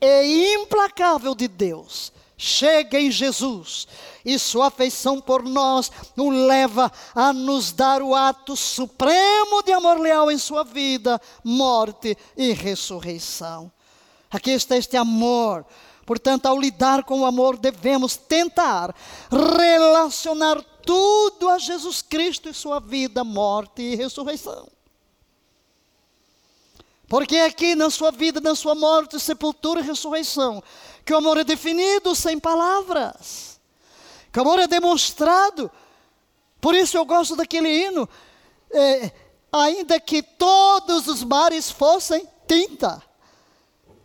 e implacável de Deus chega em Jesus e sua afeição por nós o leva a nos dar o ato supremo de amor leal em sua vida, morte e ressurreição. Aqui está este amor. Portanto, ao lidar com o amor, devemos tentar relacionar tudo a Jesus Cristo e sua vida, morte e ressurreição. Porque é aqui na sua vida, na sua morte, sepultura e ressurreição, que o amor é definido sem palavras, que o amor é demonstrado. Por isso eu gosto daquele hino, é, ainda que todos os mares fossem tinta,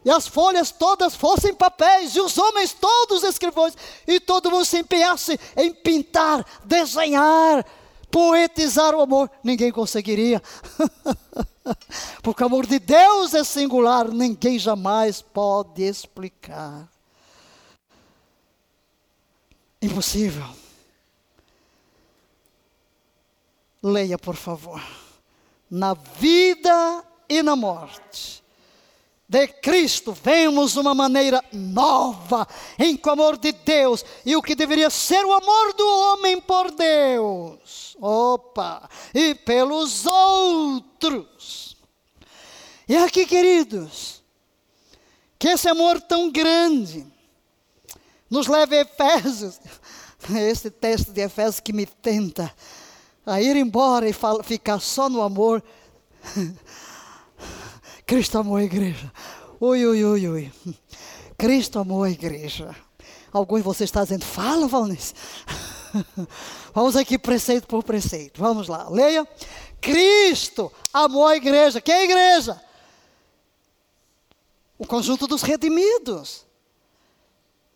e as folhas todas fossem papéis, e os homens todos escrivões, e todo mundo se empenhasse em pintar, desenhar, poetizar o amor, ninguém conseguiria. Porque o amor de Deus é singular, ninguém jamais pode explicar. Impossível. Leia, por favor. Na vida e na morte de Cristo, vemos uma maneira nova em que o amor de Deus e o que deveria ser o amor do homem por Deus, opa, e pelos outros. E aqui, queridos, que esse amor tão grande nos leva a Efésios, esse texto de Efésios que me tenta a ir embora e ficar só no amor. Cristo amou a igreja. Ui, ui, ui, ui. Cristo amou a igreja. Alguns de vocês estão dizendo, fala, Valnice. Vamos aqui preceito por preceito. Vamos lá, leia. Cristo amou a igreja. Que é a igreja? O conjunto dos redimidos.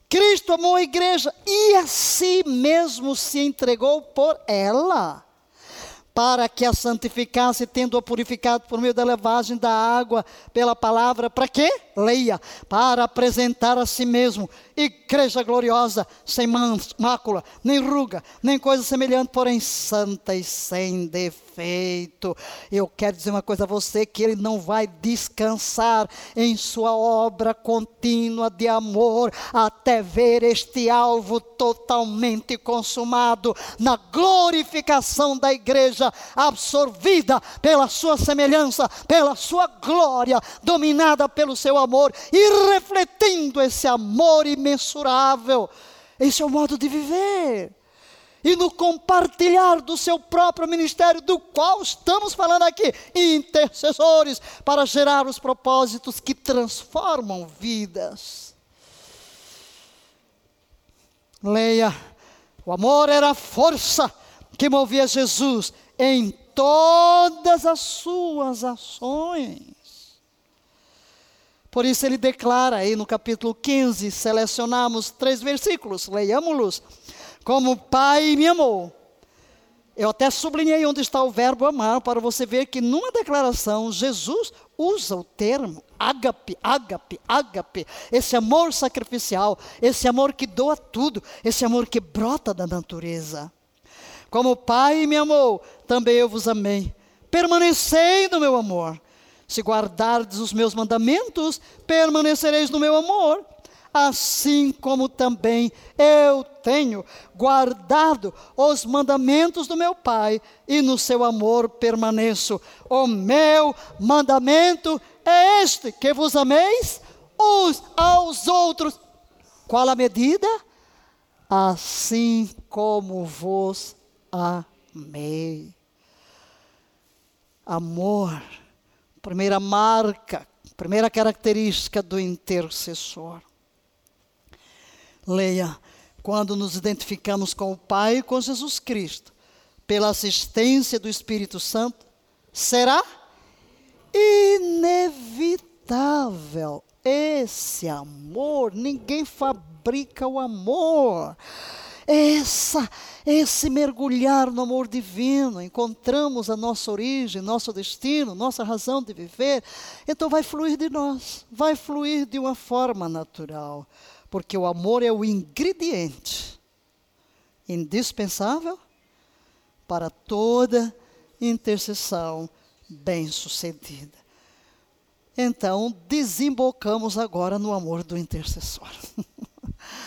Cristo amou a igreja e a si mesmo se entregou por ela para que a santificasse, tendo-a purificado por meio da lavagem da água pela palavra, para quê? Leia, para apresentar a si mesmo, igreja gloriosa, sem mácula, nem ruga, nem coisa semelhante, porém santa e sem defeito. Eu quero dizer uma coisa a você, que ele não vai descansar em sua obra contínua de amor, até ver este alvo totalmente consumado, na glorificação da igreja, absorvida pela sua semelhança, pela sua glória, dominada pelo seu amor e refletindo esse amor imensurável. Esse é o modo de viver. E no compartilhar do seu próprio ministério, do qual estamos falando aqui, intercessores, para gerar os propósitos que transformam vidas. Leia, o amor era a força que movia Jesus em todas as suas ações. Por isso ele declara aí no capítulo 15, selecionamos três versículos, leiamos-los. Como o Pai me amou. Eu até sublinhei onde está o verbo amar, para você ver que numa declaração, Jesus usa o termo ágape, ágape, ágape, esse amor sacrificial, esse amor que doa tudo, esse amor que brota da natureza. Como o Pai me amou, também eu vos amei. Permanecei no meu amor. Se guardardes os meus mandamentos, permanecereis no meu amor. Assim como também eu tenho guardado os mandamentos do meu Pai, e no seu amor permaneço. O meu mandamento é este: que vos ameis uns aos outros. Qual a medida? Assim como vos amei. Amor, primeira marca, primeira característica do intercessor. Leia, quando nos identificamos com o Pai e com Jesus Cristo, pela assistência do Espírito Santo, será inevitável esse amor. Ninguém fabrica o amor essa, esse mergulhar no amor divino, encontramos a nossa origem, nosso destino, nossa razão de viver, então vai fluir de nós, vai fluir de uma forma natural, porque o amor é o ingrediente indispensável para toda intercessão bem-sucedida. Então, desembocamos agora no amor do intercessor.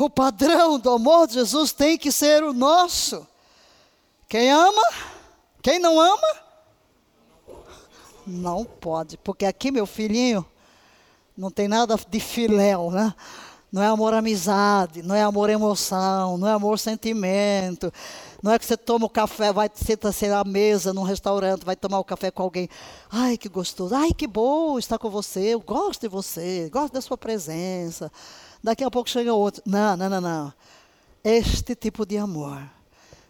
O padrão do amor de Jesus tem que ser o nosso. Quem ama, quem não ama, não pode, porque aqui, meu filhinho, não tem nada de filéu, né? Não é amor amizade, não é amor emoção, não é amor sentimento. Não é que você toma o café, vai senta-se à mesa num restaurante, vai tomar o café com alguém. Ai, que gostoso. Ai, que bom estar com você. Eu gosto de você, gosto da sua presença. Daqui a pouco chega outro. Não, não, não, não. Este tipo de amor,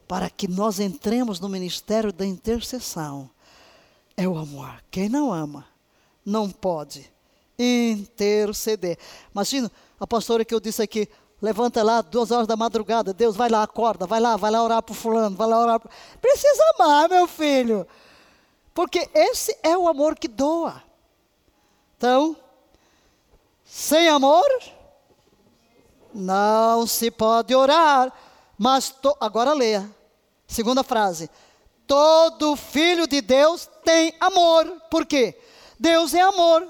para que nós entremos no ministério da intercessão, é o amor. Quem não ama, não pode interceder. Imagina, a pastora que eu disse aqui, levanta lá duas horas da madrugada, Deus vai lá, acorda, vai lá, vai lá orar para fulano, vai lá orar. Pro... Precisa amar, meu filho, porque esse é o amor que doa. Então, sem amor, não se pode orar. Mas, to... agora leia, segunda frase. Todo filho de Deus tem amor. Por quê? Deus é amor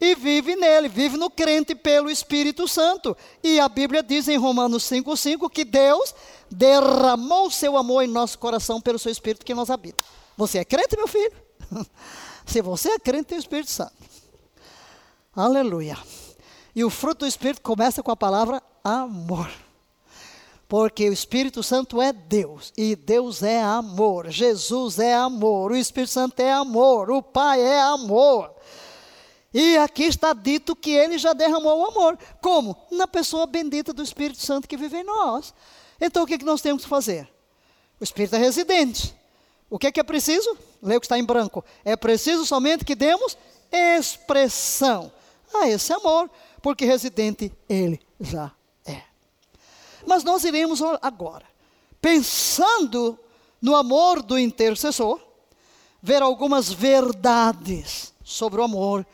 e vive nele, vive no crente pelo Espírito Santo. E a Bíblia diz em Romanos 5,5 que Deus derramou seu amor em nosso coração pelo seu Espírito que nos habita. Você é crente, meu filho? Se você é crente, tem o Espírito Santo. Aleluia. E o fruto do Espírito começa com a palavra amor. Porque o Espírito Santo é Deus e Deus é amor. Jesus é amor, o Espírito Santo é amor, o Pai é amor. E aqui está dito que ele já derramou o amor. Como? Na pessoa bendita do Espírito Santo que vive em nós. Então o que, é que nós temos que fazer? O Espírito é residente. O que é que é preciso? Leia o que está em branco. É preciso somente que demos expressão a esse amor, porque residente ele já é. Mas nós iremos agora, pensando no amor do intercessor, ver algumas verdades sobre o amor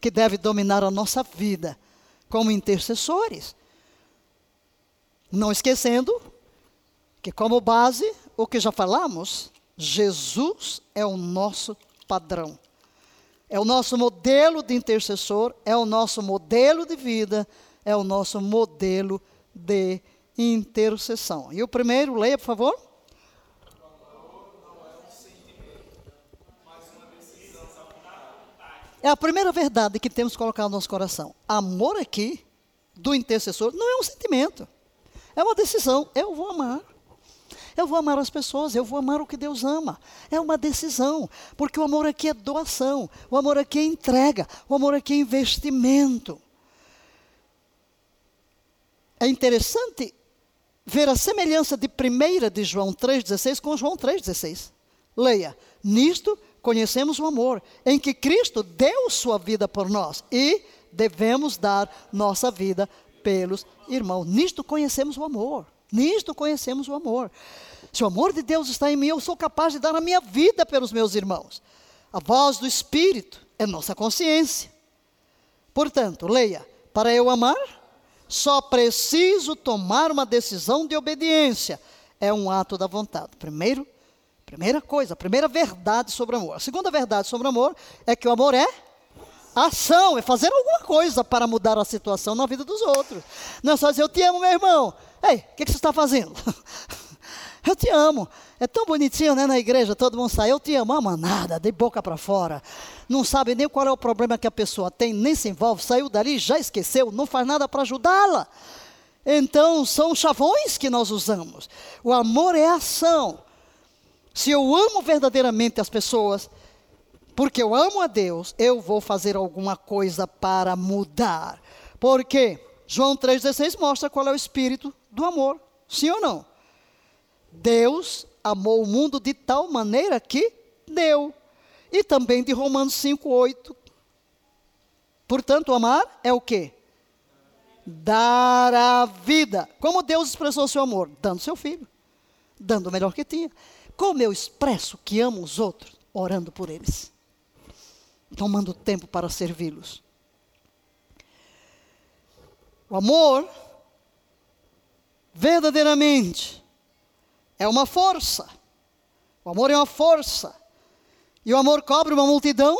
que deve dominar a nossa vida como intercessores. Não esquecendo que, como base, o que já falamos, Jesus é o nosso padrão. É o nosso modelo de intercessor, é o nosso modelo de vida, é o nosso modelo de intercessão. E o primeiro, leia, por favor. É a primeira verdade que temos que colocar no nosso coração. Amor aqui, do intercessor, não é um sentimento. É uma decisão. Eu vou amar. Eu vou amar as pessoas, eu vou amar o que Deus ama. É uma decisão, porque o amor aqui é doação, o amor aqui é entrega, o amor aqui é investimento. É interessante ver a semelhança de 1 de João 3,16 com João 3,16. Leia. Nisto conhecemos o amor, em que Cristo deu sua vida por nós e devemos dar nossa vida pelos irmãos. Nisto conhecemos o amor. Nisto conhecemos o amor. Se o amor de Deus está em mim, eu sou capaz de dar a minha vida pelos meus irmãos. A voz do Espírito é nossa consciência. Portanto, leia: para eu amar, só preciso tomar uma decisão de obediência. É um ato da vontade. Primeiro, Primeira coisa, a primeira verdade sobre o amor. A segunda verdade sobre o amor é que o amor é ação, é fazer alguma coisa para mudar a situação na vida dos outros. Não é só dizer, eu te amo, meu irmão. Ei, o que, que você está fazendo? eu te amo. É tão bonitinho, né, na igreja, todo mundo sai, eu te amo, ama nada, de boca para fora. Não sabe nem qual é o problema que a pessoa tem, nem se envolve, saiu dali, já esqueceu, não faz nada para ajudá-la. Então, são chavões que nós usamos. O amor é ação. Se eu amo verdadeiramente as pessoas, porque eu amo a Deus, eu vou fazer alguma coisa para mudar. Porque João 3,16 mostra qual é o espírito do amor. Sim ou não? Deus amou o mundo de tal maneira que deu. E também de Romanos 5,8. Portanto, amar é o quê? Dar a vida. Como Deus expressou seu amor? Dando seu filho. Dando o melhor que tinha. Como eu expresso que amo os outros? Orando por eles, tomando tempo para servi-los. O amor, verdadeiramente, é uma força. O amor é uma força. E o amor cobre uma multidão.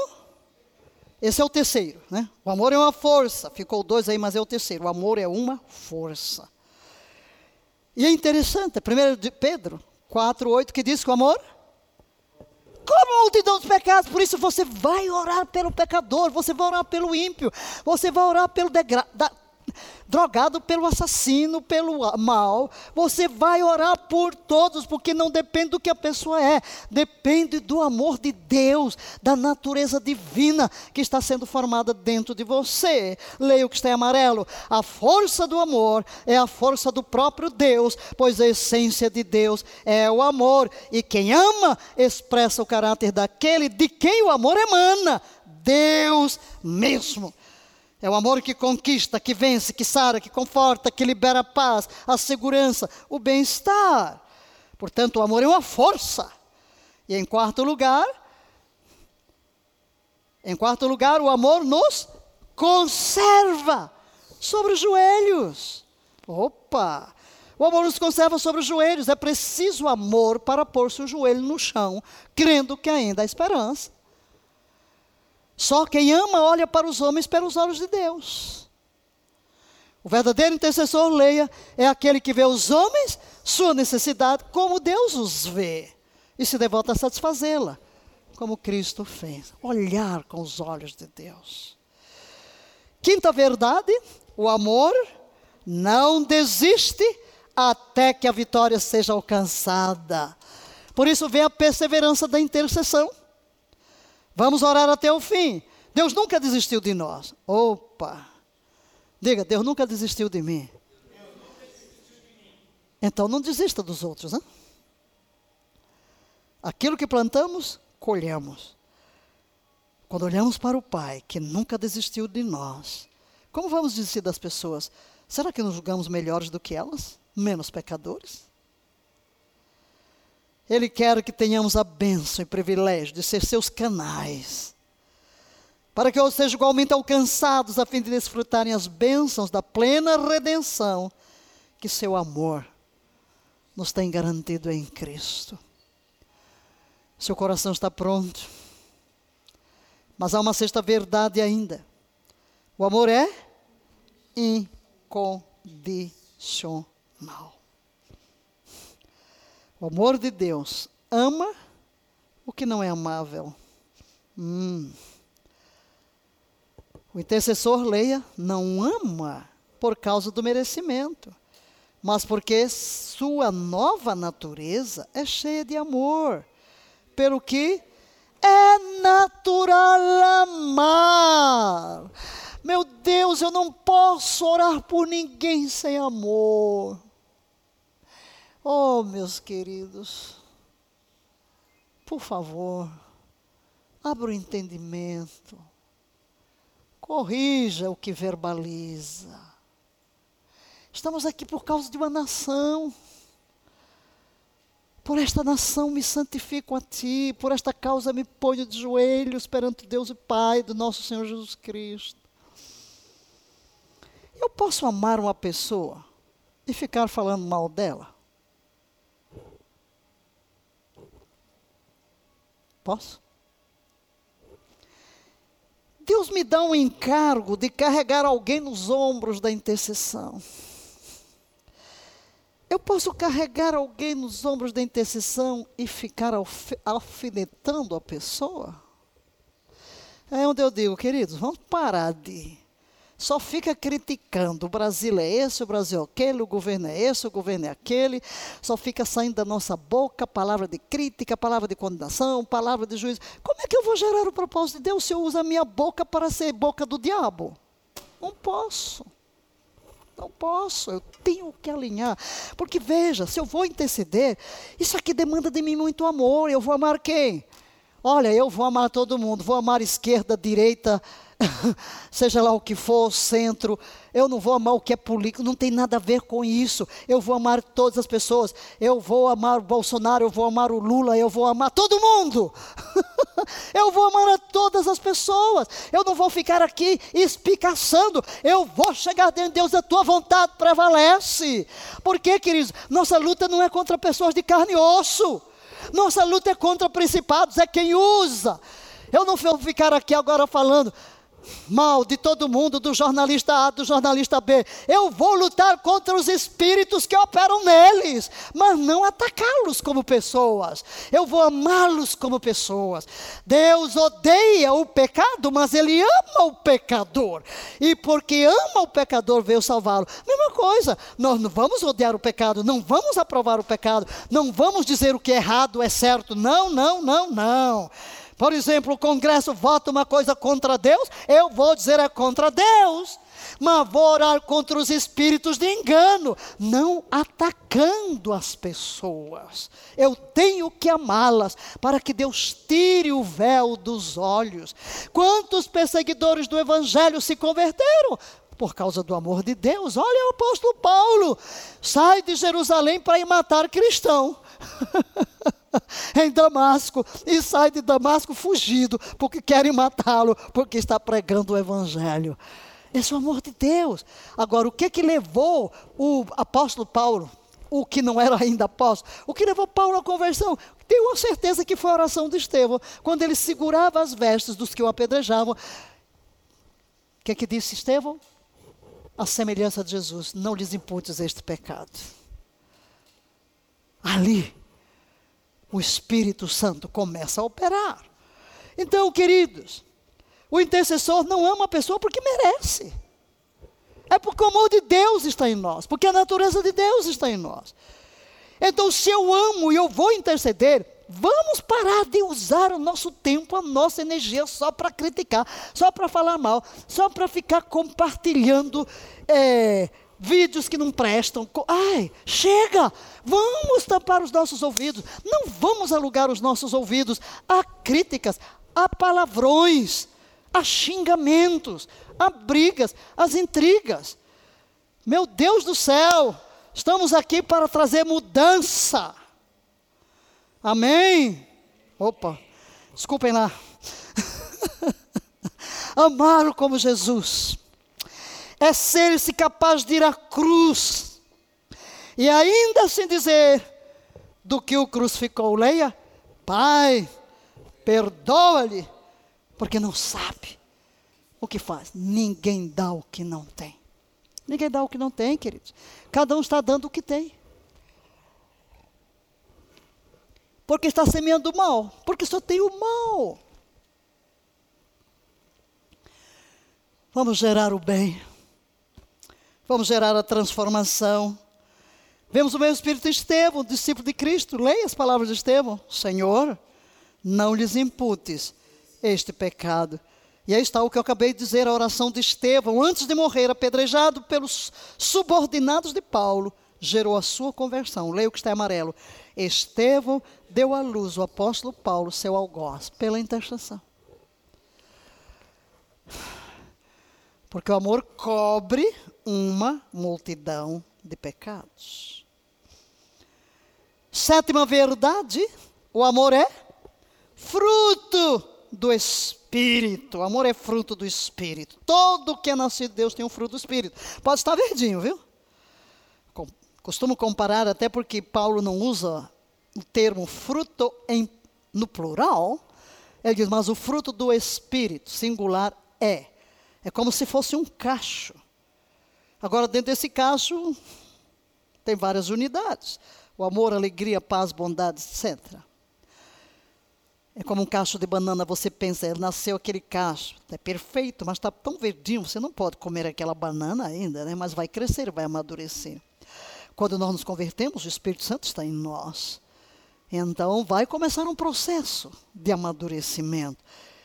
Esse é o terceiro, né? O amor é uma força. Ficou dois aí, mas é o terceiro. O amor é uma força. E é interessante, primeiro de Pedro 4, 8, que diz que o amor como a multidão dos pecados, por isso você vai orar pelo pecador, você vai orar pelo ímpio, você vai orar pelo degra da, drogado pelo assassino, pelo mal, você vai orar por todos, porque não depende do que a pessoa é, depende do amor de Deus, da natureza divina que está sendo formada dentro de você. Leia o que está em amarelo. A força do amor é a força do próprio Deus, pois a essência de Deus é o amor, e quem ama expressa o caráter daquele de quem o amor emana. Deus mesmo. É o amor que conquista, que vence, que sara, que conforta, que libera a paz, a segurança, o bem-estar. Portanto, o amor é uma força. E em quarto lugar, em quarto lugar, o amor nos conserva sobre os joelhos. Opa! O amor nos conserva sobre os joelhos. É preciso amor para pôr-se o joelho no chão, crendo que ainda há esperança. Só quem ama olha para os homens pelos olhos de Deus. O verdadeiro intercessor, leia, é aquele que vê os homens, sua necessidade, como Deus os vê, e se devota a satisfazê-la, como Cristo fez. Olhar com os olhos de Deus. Quinta verdade: o amor não desiste até que a vitória seja alcançada. Por isso vem a perseverança da intercessão. Vamos orar até o fim. Deus nunca desistiu de nós. Opa! Diga, Deus nunca desistiu de mim. Então não desista dos outros, né? Aquilo que plantamos, colhemos. Quando olhamos para o Pai, que nunca desistiu de nós, como vamos desistir das pessoas? Será que nos julgamos melhores do que elas? Menos pecadores? Ele quer que tenhamos a bênção e privilégio de ser seus canais, para que sejam igualmente alcançados a fim de desfrutarem as bênçãos da plena redenção que seu amor nos tem garantido em Cristo. Seu coração está pronto, mas há uma sexta verdade ainda: o amor é incondicional. O amor de Deus ama o que não é amável. Hum. O intercessor, leia, não ama por causa do merecimento, mas porque sua nova natureza é cheia de amor, pelo que é natural amar. Meu Deus, eu não posso orar por ninguém sem amor. Oh, meus queridos, por favor, abra o entendimento, corrija o que verbaliza. Estamos aqui por causa de uma nação. Por esta nação me santifico a ti, por esta causa me ponho de joelhos perante Deus e Pai do nosso Senhor Jesus Cristo. Eu posso amar uma pessoa e ficar falando mal dela? Posso? Deus me dá um encargo de carregar alguém nos ombros da intercessão. Eu posso carregar alguém nos ombros da intercessão e ficar alfinetando a pessoa? É onde eu digo, queridos, vamos parar de só fica criticando. O Brasil é esse, o Brasil é aquele, o governo é esse, o governo é aquele. Só fica saindo da nossa boca palavra de crítica, palavra de condenação, palavra de juízo. Como é que eu vou gerar o propósito de Deus se eu uso a minha boca para ser boca do diabo? Não posso. Não posso, eu tenho que alinhar. Porque veja, se eu vou interceder, isso aqui demanda de mim muito amor. Eu vou amar quem? Olha, eu vou amar todo mundo, vou amar esquerda, direita, seja lá o que for, centro, eu não vou amar o que é político, não tem nada a ver com isso. Eu vou amar todas as pessoas. Eu vou amar o Bolsonaro, eu vou amar o Lula, eu vou amar todo mundo. eu vou amar a todas as pessoas. Eu não vou ficar aqui espicaçando. Eu vou chegar dentro de Deus, a tua vontade prevalece. Por quê, queridos? Nossa luta não é contra pessoas de carne e osso. Nossa luta é contra principados, é quem usa. Eu não vou ficar aqui agora falando, mal de todo mundo, do jornalista A, do jornalista B. Eu vou lutar contra os espíritos que operam neles, mas não atacá-los como pessoas. Eu vou amá-los como pessoas. Deus odeia o pecado, mas Ele ama o pecador. E porque ama o pecador, veio salvá-lo. Mesma coisa, nós não vamos odiar o pecado, não vamos aprovar o pecado, não vamos dizer o que é errado é certo. Não, não, não, não. Por exemplo, o Congresso vota uma coisa contra Deus, eu vou dizer é contra Deus. Mas vou orar contra os espíritos de engano, não atacando as pessoas. Eu tenho que amá-las para que Deus tire o véu dos olhos. Quantos perseguidores do Evangelho se converteram? Por causa do amor de Deus. Olha o apóstolo Paulo, sai de Jerusalém para ir matar cristão. em Damasco e sai de Damasco fugido, porque querem matá-lo, porque está pregando o Evangelho. Esse é o amor de Deus. Agora, o que que levou o apóstolo Paulo, o que não era ainda apóstolo, o que levou Paulo à conversão? Tenho a certeza que foi a oração de Estevão, quando ele segurava as vestes dos que o apedrejavam. O que que disse Estevão? A semelhança de Jesus, não lhes imputes este pecado. Ali, o Espírito Santo começa a operar. Então, queridos, o intercessor não ama a pessoa porque merece. É porque o amor de Deus está em nós, porque a natureza de Deus está em nós. Então, se eu amo e eu vou interceder, vamos parar de usar o nosso tempo, a nossa energia só para criticar, só para falar mal, só para ficar compartilhando. É, vídeos que não prestam. Ai, chega! Vamos tampar os nossos ouvidos. Não vamos alugar os nossos ouvidos a críticas, a palavrões, a xingamentos, a brigas, as intrigas. Meu Deus do céu, estamos aqui para trazer mudança. Amém? Opa, desculpem lá. Amaram como Jesus é ser-se capaz de ir à cruz e ainda assim dizer do que o crucificou. Leia, Pai, perdoa-lhe, porque não sabe o que faz. Ninguém dá o que não tem. Ninguém dá o que não tem, queridos. Cada um está dando o que tem. Porque está semeando o mal. Porque só tem o mal. Vamos gerar o bem. Vamos gerar a transformação. Vemos o mesmo espírito de Estevão, discípulo de Cristo. Leia as palavras de Estevão. Senhor, não lhes imputes este pecado. E aí está o que eu acabei de dizer, a oração de Estevão, antes de morrer, apedrejado pelos subordinados de Paulo, gerou a sua conversão. Leia o que está em amarelo. Estevão deu à luz o apóstolo Paulo, seu algoz, pela intercessão. Porque o amor cobre uma multidão de pecados. Sétima verdade: o amor é fruto do Espírito. O amor é fruto do Espírito. Todo que é nascido de Deus tem um fruto do Espírito. Pode estar verdinho, viu? Costumo comparar, até porque Paulo não usa o termo fruto em, no plural. Ele diz, mas o fruto do Espírito, singular, é. É como se fosse um cacho. Agora, dentro desse cacho, tem várias unidades: o amor, alegria, paz, bondade, etc. É como um cacho de banana, você pensa, nasceu aquele cacho, é perfeito, mas está tão verdinho, você não pode comer aquela banana ainda, né? mas vai crescer, vai amadurecer. Quando nós nos convertemos, o Espírito Santo está em nós. Então vai começar um processo de amadurecimento.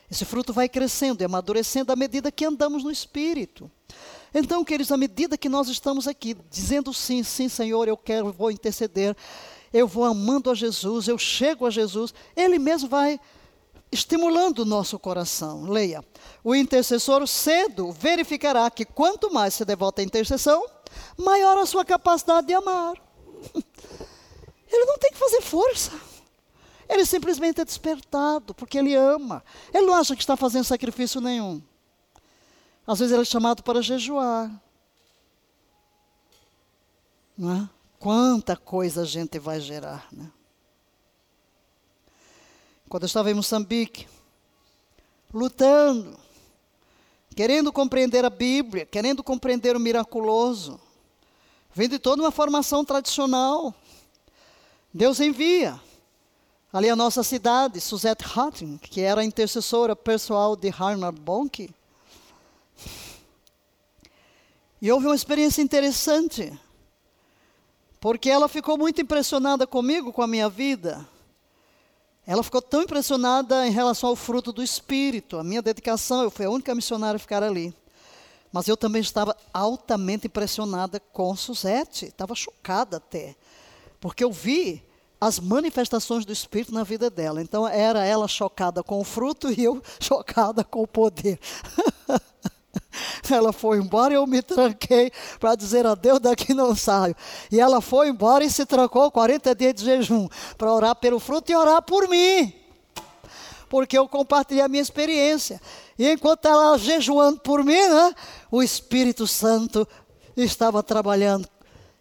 Esse fruto vai crescendo e amadurecendo à medida que andamos no Espírito. Então, queridos, à medida que nós estamos aqui, dizendo sim, sim, Senhor, eu quero, vou interceder, eu vou amando a Jesus, eu chego a Jesus, Ele mesmo vai estimulando o nosso coração. Leia. O intercessor cedo verificará que quanto mais se devota à intercessão, maior a sua capacidade de amar. Ele não tem que fazer força. Ele simplesmente é despertado, porque ele ama. Ele não acha que está fazendo sacrifício nenhum. Às vezes ele é chamado para jejuar. Não é? Quanta coisa a gente vai gerar. Né? Quando eu estava em Moçambique, lutando querendo compreender a Bíblia, querendo compreender o miraculoso, vem de toda uma formação tradicional. Deus envia. Ali a nossa cidade, Suzette Hutton, que era intercessora pessoal de Harnard Bonk. E houve uma experiência interessante, porque ela ficou muito impressionada comigo, com a minha vida. Ela ficou tão impressionada em relação ao fruto do Espírito, a minha dedicação. Eu fui a única missionária a ficar ali. Mas eu também estava altamente impressionada com Suzette, estava chocada até, porque eu vi as manifestações do Espírito na vida dela. Então era ela chocada com o fruto e eu chocada com o poder. ela foi embora e eu me tranquei para dizer a Deus daqui não saio. E ela foi embora e se trancou 40 dias de jejum para orar pelo fruto e orar por mim. Porque eu compartilhei a minha experiência. E enquanto ela jejuando por mim, né, o Espírito Santo estava trabalhando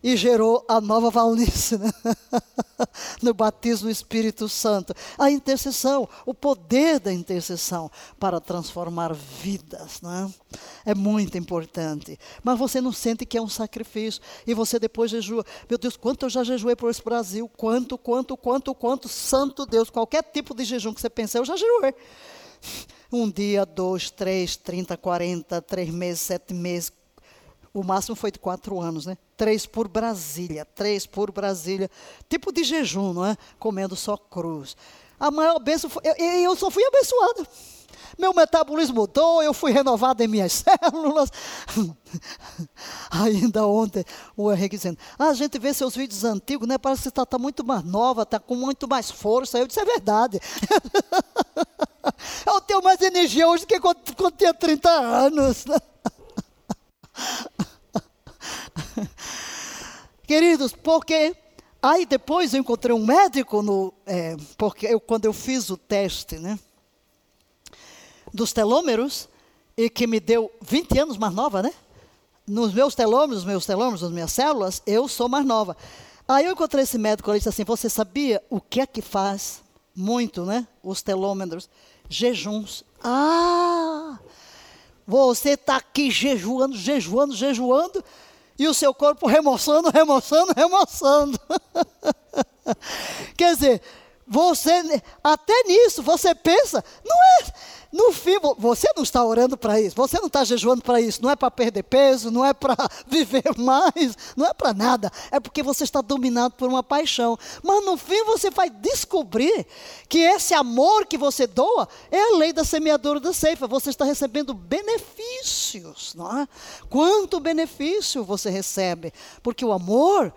e gerou a nova Valnice né? no batismo do Espírito Santo. A intercessão, o poder da intercessão para transformar vidas. Né? É muito importante. Mas você não sente que é um sacrifício e você depois jejua. Meu Deus, quanto eu já jejuei por esse Brasil? Quanto, quanto, quanto, quanto? Santo Deus, qualquer tipo de jejum que você pense, eu já jejuei. Um dia, dois, três, trinta, quarenta, três meses, sete meses, o máximo foi de quatro anos, né? Três por Brasília, três por Brasília. Tipo de jejum, não é? Comendo só cruz. A maior bênção foi. Eu, eu só fui abençoada. Meu metabolismo mudou, eu fui renovado em minhas células. Ainda ontem, o Henrique dizendo: ah, a gente vê seus vídeos antigos, né? Parece que está tá muito mais nova, está com muito mais força. Eu disse: é verdade. eu tenho mais energia hoje do que quando, quando tinha 30 anos. Queridos, porque aí depois eu encontrei um médico no, é, porque eu, quando eu fiz o teste, né, dos telômeros e que me deu 20 anos mais nova, né? Nos meus telômeros, meus telômeros, nas minhas células, eu sou mais nova. Aí eu encontrei esse médico, ele disse assim: "Você sabia o que é que faz muito, né? Os telômetros, jejuns. Ah! Você está aqui jejuando, jejuando, jejuando, e o seu corpo remoçando, remoçando, remoçando. Quer dizer, você, até nisso, você pensa, não é no fim, você não está orando para isso, você não está jejuando para isso, não é para perder peso, não é para viver mais, não é para nada, é porque você está dominado por uma paixão. Mas no fim você vai descobrir que esse amor que você doa é a lei da semeadora da ceifa, você está recebendo benefícios, não é? Quanto benefício você recebe? Porque o amor,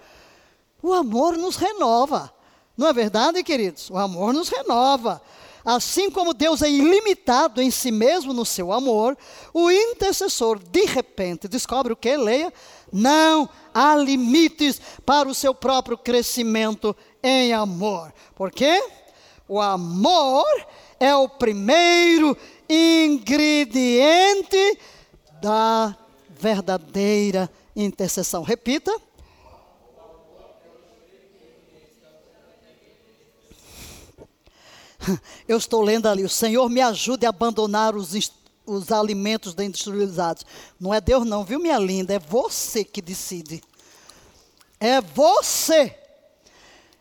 o amor nos renova. Não é verdade, queridos? O amor nos renova. Assim como Deus é ilimitado em si mesmo no seu amor, o intercessor de repente descobre o que? Leia. Não há limites para o seu próprio crescimento em amor. Por quê? O amor é o primeiro ingrediente da verdadeira intercessão. Repita. Eu estou lendo ali, o Senhor me ajude a abandonar os, os alimentos industrializados. Não é Deus não, viu minha linda? É você que decide. É você.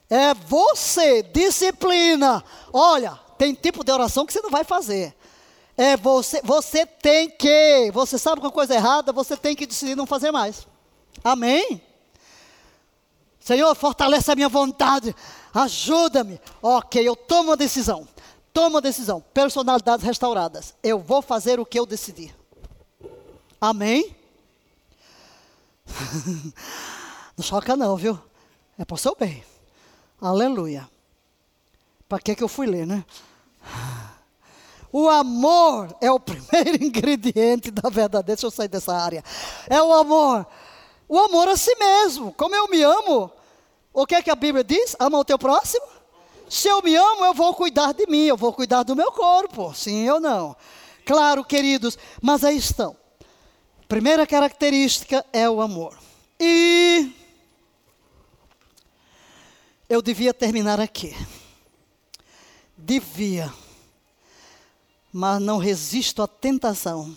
É você, disciplina. Olha, tem tipo de oração que você não vai fazer. É você, você tem que, você sabe com a coisa errada, você tem que decidir não fazer mais. Amém? Senhor, fortalece a minha vontade ajuda-me. Ok, eu tomo uma decisão. Tomo uma decisão. Personalidades restauradas. Eu vou fazer o que eu decidi. Amém? não choca não, viu? É para o seu bem. Aleluia. Para que, que eu fui ler, né? O amor é o primeiro ingrediente da verdadeira. Deixa eu sair dessa área. É o amor. O amor a si mesmo. Como eu me amo, o que é que a Bíblia diz? Ama o teu próximo? Se eu me amo, eu vou cuidar de mim, eu vou cuidar do meu corpo. Sim ou não? Claro, queridos, mas aí estão. Primeira característica é o amor. E eu devia terminar aqui. Devia. Mas não resisto à tentação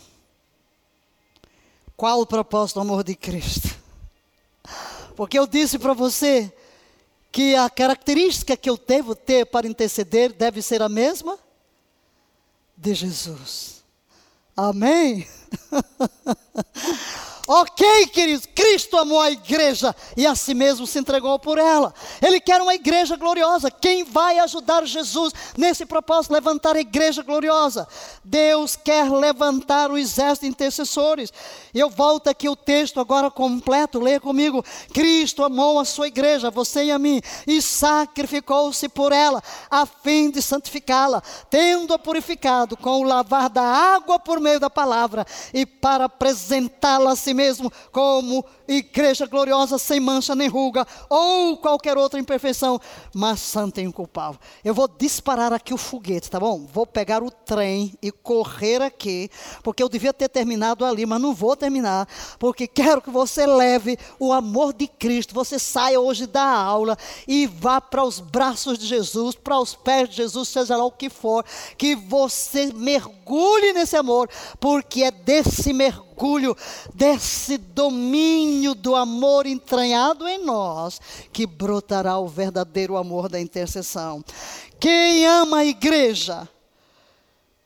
Qual o propósito do amor de Cristo? Porque eu disse para você que a característica que eu devo ter para interceder deve ser a mesma de Jesus. Amém? Ok, queridos, Cristo amou a igreja e a si mesmo se entregou por ela. Ele quer uma igreja gloriosa. Quem vai ajudar Jesus nesse propósito, levantar a igreja gloriosa? Deus quer levantar o exército de intercessores. Eu volto aqui o texto agora completo, leia comigo. Cristo amou a sua igreja, você e a mim, e sacrificou-se por ela, a fim de santificá-la, tendo-a purificado com o lavar da água por meio da palavra, e para apresentá-la a si mesmo como igreja gloriosa, sem mancha nem ruga, ou qualquer outra imperfeição, mas santa e inculpável. Eu vou disparar aqui o foguete, tá bom? Vou pegar o trem e correr aqui, porque eu devia ter terminado ali, mas não vou terminar, porque quero que você leve o amor de Cristo, você saia hoje da aula e vá para os braços de Jesus, para os pés de Jesus, seja lá o que for, que você mergulhe nesse amor, porque é desse mergulho, desse domínio do amor entranhado em nós, que brotará o verdadeiro amor da intercessão. Quem ama a igreja,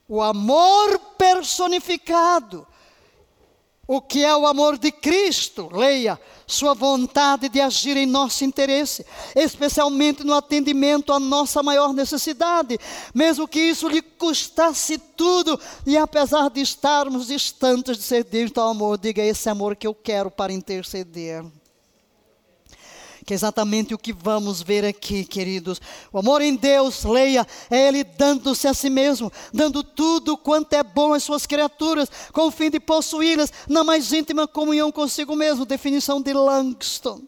o amor personificado, o que é o amor de Cristo, leia, sua vontade de agir em nosso interesse, especialmente no atendimento à nossa maior necessidade, mesmo que isso lhe custasse tudo, e apesar de estarmos distantes de ser digno do amor, diga esse amor que eu quero para interceder que é exatamente o que vamos ver aqui, queridos. O amor em Deus, leia, é Ele dando-se a si mesmo, dando tudo quanto é bom às suas criaturas, com o fim de possuí-las na mais íntima comunhão consigo mesmo. Definição de Langston.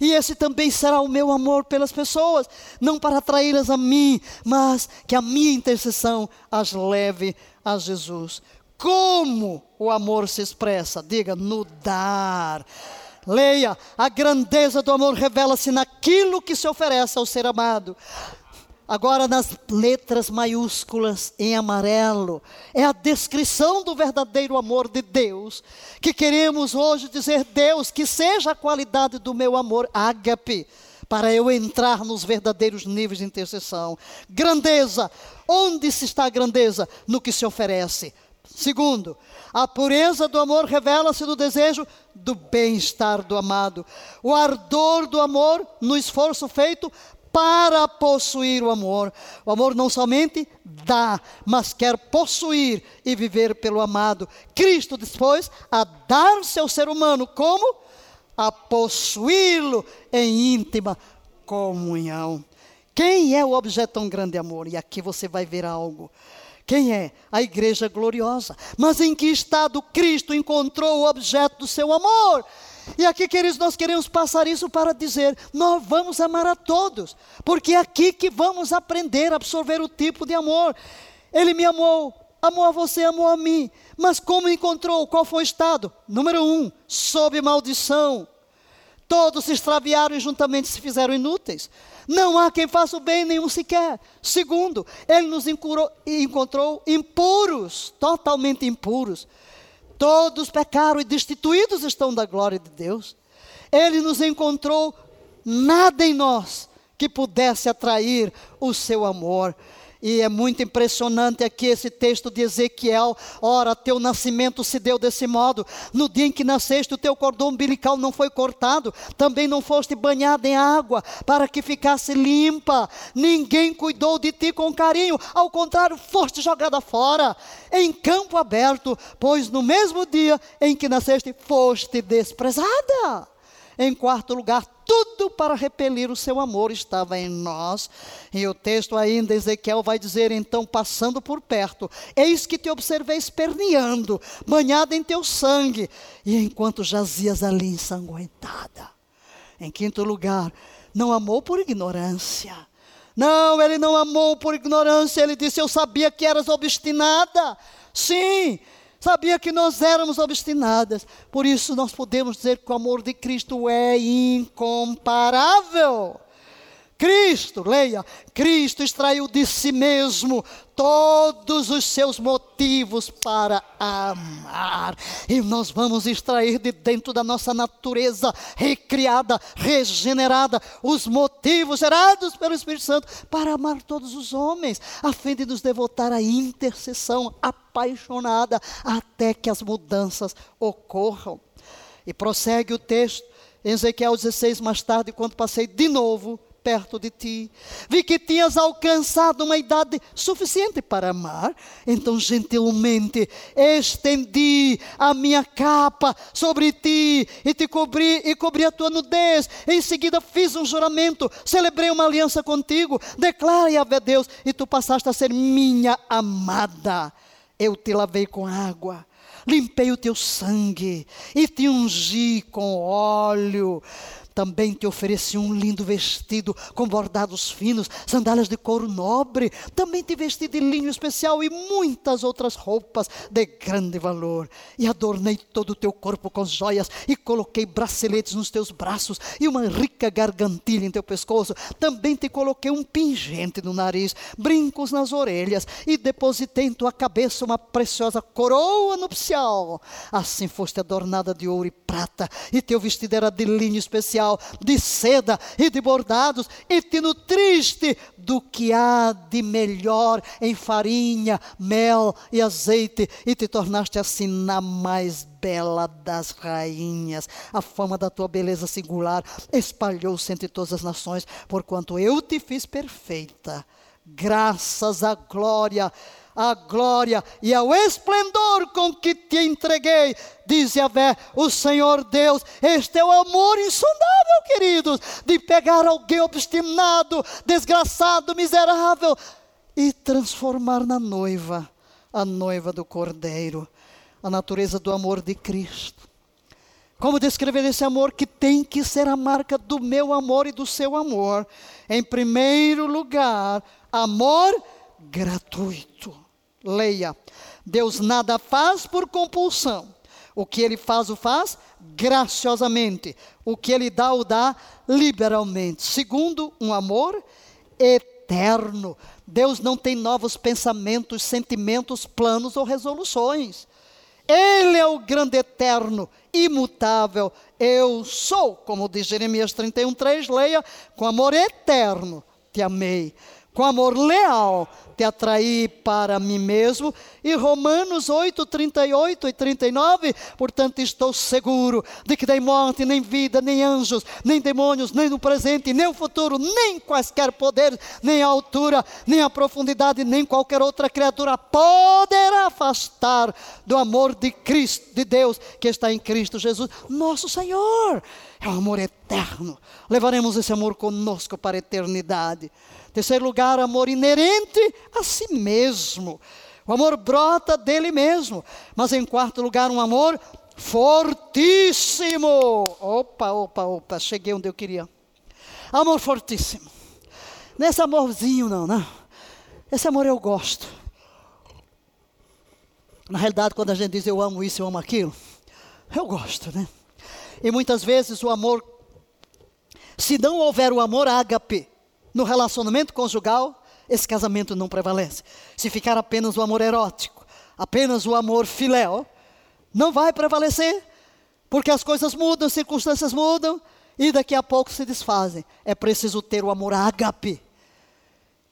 E esse também será o meu amor pelas pessoas, não para atraí-las a mim, mas que a minha intercessão as leve a Jesus. Como o amor se expressa? Diga, no dar Leia, a grandeza do amor revela-se naquilo que se oferece ao ser amado. Agora, nas letras maiúsculas em amarelo, é a descrição do verdadeiro amor de Deus, que queremos hoje dizer, Deus, que seja a qualidade do meu amor, ágape, para eu entrar nos verdadeiros níveis de intercessão. Grandeza, onde se está a grandeza? No que se oferece. Segundo, a pureza do amor revela-se no desejo do bem-estar do amado. O ardor do amor no esforço feito para possuir o amor. O amor não somente dá, mas quer possuir e viver pelo amado. Cristo dispôs a dar-se ao ser humano como? A possuí-lo em íntima comunhão. Quem é o objeto tão grande amor? E aqui você vai ver algo. Quem é? A igreja gloriosa. Mas em que estado Cristo encontrou o objeto do seu amor? E aqui, queridos, nós queremos passar isso para dizer: nós vamos amar a todos, porque é aqui que vamos aprender a absorver o tipo de amor. Ele me amou, amou a você, amou a mim, mas como encontrou? Qual foi o estado? Número um, sob maldição. Todos se extraviaram e juntamente se fizeram inúteis. Não há quem faça o bem, nenhum sequer. Segundo, ele nos encontrou impuros, totalmente impuros. Todos pecaram e destituídos estão da glória de Deus. Ele nos encontrou nada em nós que pudesse atrair o seu amor. E é muito impressionante aqui esse texto de Ezequiel. Ora, teu nascimento se deu desse modo. No dia em que nasceste, o teu cordão umbilical não foi cortado. Também não foste banhado em água para que ficasse limpa. Ninguém cuidou de ti com carinho. Ao contrário, foste jogada fora em campo aberto. Pois no mesmo dia em que nasceste, foste desprezada. Em quarto lugar, tudo para repelir o seu amor estava em nós. E o texto ainda, Ezequiel vai dizer, então, passando por perto, eis que te observei esperneando, banhada em teu sangue, e enquanto jazias ali ensanguentada. Em quinto lugar, não amou por ignorância. Não, ele não amou por ignorância, ele disse, eu sabia que eras obstinada. Sim, sabia que nós éramos obstinadas. Por isso nós podemos dizer que o amor de Cristo é incomparável. Cristo, leia, Cristo extraiu de si mesmo todos os seus motivos para amar. E nós vamos extrair de dentro da nossa natureza recriada, regenerada, os motivos gerados pelo Espírito Santo para amar todos os homens, a fim de nos devotar à intercessão apaixonada até que as mudanças ocorram. E prossegue o texto, em Ezequiel 16, mais tarde, quando passei de novo perto de ti. Vi que tinhas alcançado uma idade suficiente para amar. Então, gentilmente, estendi a minha capa sobre ti e te cobri e cobri a tua nudez. Em seguida, fiz um juramento, celebrei uma aliança contigo. Declara, a Deus, e tu passaste a ser minha amada. Eu te lavei com água limpei o teu sangue e te ungi com óleo. Também te ofereci um lindo vestido com bordados finos, sandálias de couro nobre. Também te vesti de linho especial e muitas outras roupas de grande valor. E adornei todo o teu corpo com joias e coloquei braceletes nos teus braços e uma rica gargantilha em teu pescoço. Também te coloquei um pingente no nariz, brincos nas orelhas e depositei em tua cabeça uma preciosa coroa nupcial. Assim foste adornada de ouro e prata e teu vestido era de linho especial de seda e de bordados, e te nutriste do que há de melhor em farinha, mel e azeite, e te tornaste assim na mais bela das rainhas. A fama da tua beleza singular espalhou-se entre todas as nações, porquanto eu te fiz perfeita. Graças à glória a glória e ao esplendor com que te entreguei, diz Yahvé, o Senhor Deus. Este é o amor insondável, queridos, de pegar alguém obstinado, desgraçado, miserável e transformar na noiva, a noiva do Cordeiro, a natureza do amor de Cristo. Como descrever esse amor que tem que ser a marca do meu amor e do seu amor? Em primeiro lugar, amor gratuito. Leia. Deus nada faz por compulsão. O que ele faz, o faz graciosamente. O que ele dá, o dá liberalmente. Segundo, um amor eterno. Deus não tem novos pensamentos, sentimentos, planos ou resoluções. Ele é o grande eterno, imutável. Eu sou, como diz Jeremias 31:3, leia, com amor eterno te amei com amor leal te atraí para mim mesmo. E Romanos 8, 38 e 39, portanto estou seguro de que nem morte, nem vida, nem anjos, nem demônios, nem no presente, nem no futuro, nem quaisquer poderes, nem a altura, nem a profundidade, nem qualquer outra criatura poderá afastar do amor de Cristo, de Deus que está em Cristo Jesus, nosso Senhor. É um amor eterno. Levaremos esse amor conosco para a eternidade. Terceiro lugar, amor inerente a si mesmo. O amor brota dele mesmo. Mas em quarto lugar, um amor fortíssimo. Opa, opa, opa, cheguei onde eu queria. Amor fortíssimo. Nesse amorzinho, não, não. Esse amor eu gosto. Na realidade, quando a gente diz eu amo isso, eu amo aquilo, eu gosto, né? E muitas vezes o amor, se não houver o amor ágape, no relacionamento conjugal, esse casamento não prevalece. Se ficar apenas o amor erótico, apenas o amor filéu, não vai prevalecer, porque as coisas mudam, as circunstâncias mudam e daqui a pouco se desfazem. É preciso ter o amor ágape.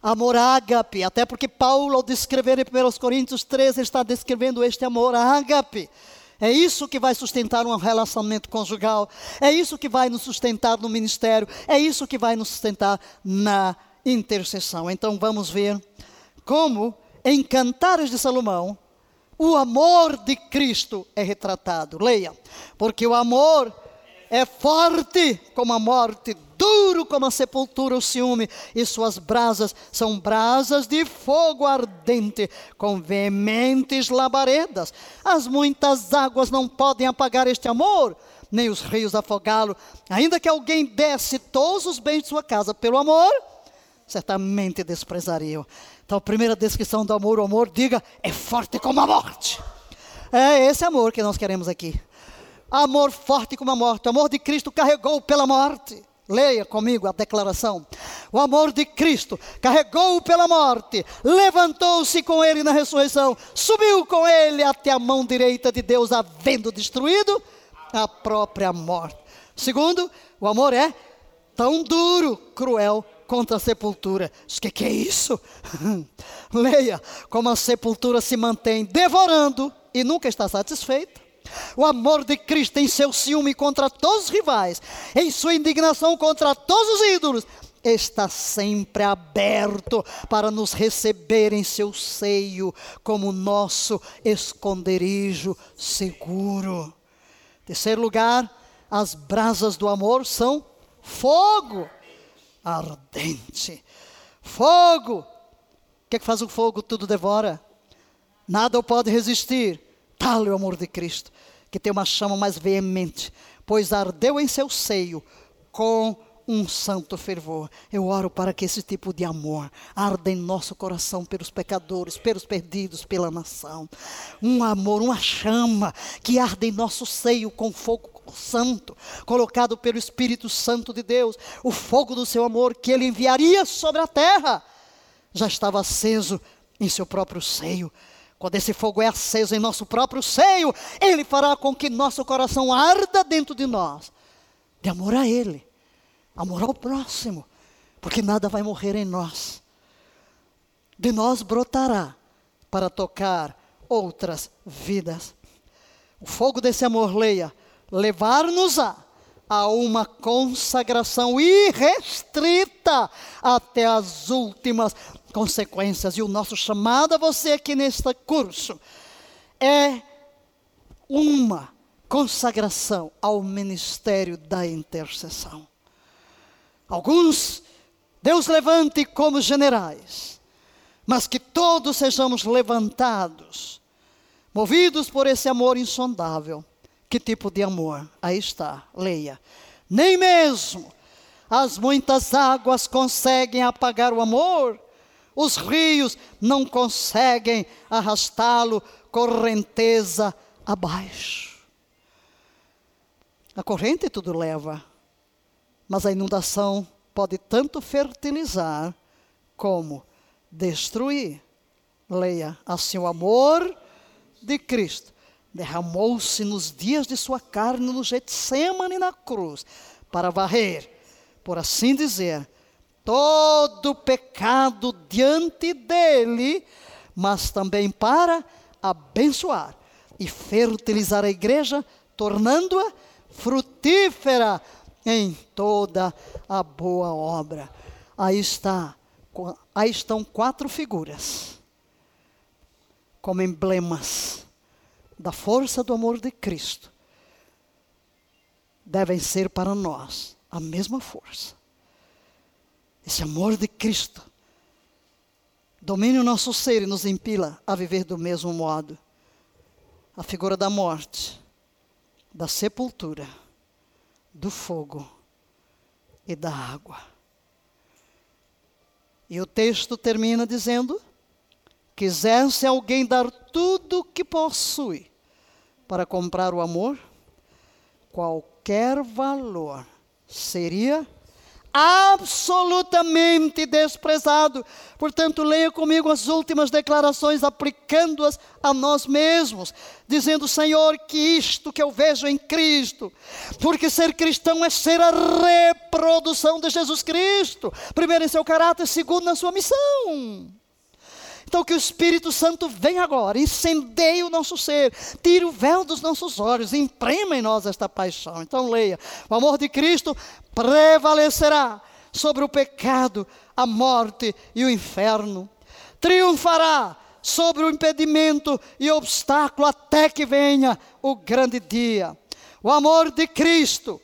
Amor ágape, até porque Paulo, ao descrever em 1 Coríntios 13, está descrevendo este amor ágape. É isso que vai sustentar um relacionamento conjugal. É isso que vai nos sustentar no ministério. É isso que vai nos sustentar na intercessão. Então vamos ver como em Cantares de Salomão o amor de Cristo é retratado. Leia. Porque o amor é forte como a morte, duro como a sepultura o ciúme, e suas brasas são brasas de fogo ardente, com veementes labaredas. As muitas águas não podem apagar este amor, nem os rios afogá-lo. Ainda que alguém desse todos os bens de sua casa pelo amor, certamente desprezariam. Então, a primeira descrição do amor, o amor, diga, é forte como a morte. É esse amor que nós queremos aqui. Amor forte como a morte. O amor de Cristo carregou pela morte. Leia comigo a declaração. O amor de Cristo carregou-o pela morte, levantou-se com ele na ressurreição, subiu com ele até a mão direita de Deus, havendo destruído a própria morte. Segundo, o amor é tão duro, cruel contra a sepultura. O que, que é isso? Leia como a sepultura se mantém devorando e nunca está satisfeita. O amor de Cristo em seu ciúme contra todos os rivais, em sua indignação contra todos os ídolos, está sempre aberto para nos receber em seu seio como nosso esconderijo seguro. Terceiro lugar, as brasas do amor são fogo ardente. Fogo! O que, é que faz o fogo? Tudo devora. Nada pode resistir. Tal é o amor de Cristo, que tem uma chama mais veemente, pois ardeu em seu seio com um santo fervor. Eu oro para que esse tipo de amor arda em nosso coração pelos pecadores, pelos perdidos, pela nação. Um amor, uma chama que arde em nosso seio com fogo santo, colocado pelo Espírito Santo de Deus, o fogo do seu amor que ele enviaria sobre a terra, já estava aceso em seu próprio seio. Quando esse fogo é aceso em nosso próprio seio, ele fará com que nosso coração arda dentro de nós, de amor a ele, amor ao próximo, porque nada vai morrer em nós. De nós brotará para tocar outras vidas. O fogo desse amor, leia, levar-nos-á a uma consagração irrestrita até as últimas consequências. E o nosso chamado a você aqui neste curso é uma consagração ao ministério da intercessão. Alguns Deus levante como generais, mas que todos sejamos levantados, movidos por esse amor insondável que tipo de amor? Aí está, leia. Nem mesmo as muitas águas conseguem apagar o amor, os rios não conseguem arrastá-lo correnteza abaixo. A corrente tudo leva, mas a inundação pode tanto fertilizar como destruir. Leia assim o amor de Cristo derramou-se nos dias de sua carne no Getsemane na cruz, para varrer, por assim dizer, todo pecado diante dele, mas também para abençoar e fertilizar a igreja, tornando-a frutífera em toda a boa obra. Aí está, aí estão quatro figuras como emblemas da força do amor de Cristo devem ser para nós a mesma força. Esse amor de Cristo domina o nosso ser e nos impila a viver do mesmo modo. A figura da morte, da sepultura, do fogo e da água. E o texto termina dizendo: Quisesse alguém dar tudo o que possui para comprar o amor, qualquer valor seria absolutamente desprezado. Portanto, leia comigo as últimas declarações, aplicando-as a nós mesmos, dizendo: Senhor, que isto que eu vejo em Cristo, porque ser cristão é ser a reprodução de Jesus Cristo, primeiro em seu caráter, segundo na sua missão. Então que o Espírito Santo venha agora, incendeie o nosso ser, tire o véu dos nossos olhos, imprima em nós esta paixão. Então leia, o amor de Cristo prevalecerá sobre o pecado, a morte e o inferno. Triunfará sobre o impedimento e obstáculo até que venha o grande dia. O amor de Cristo,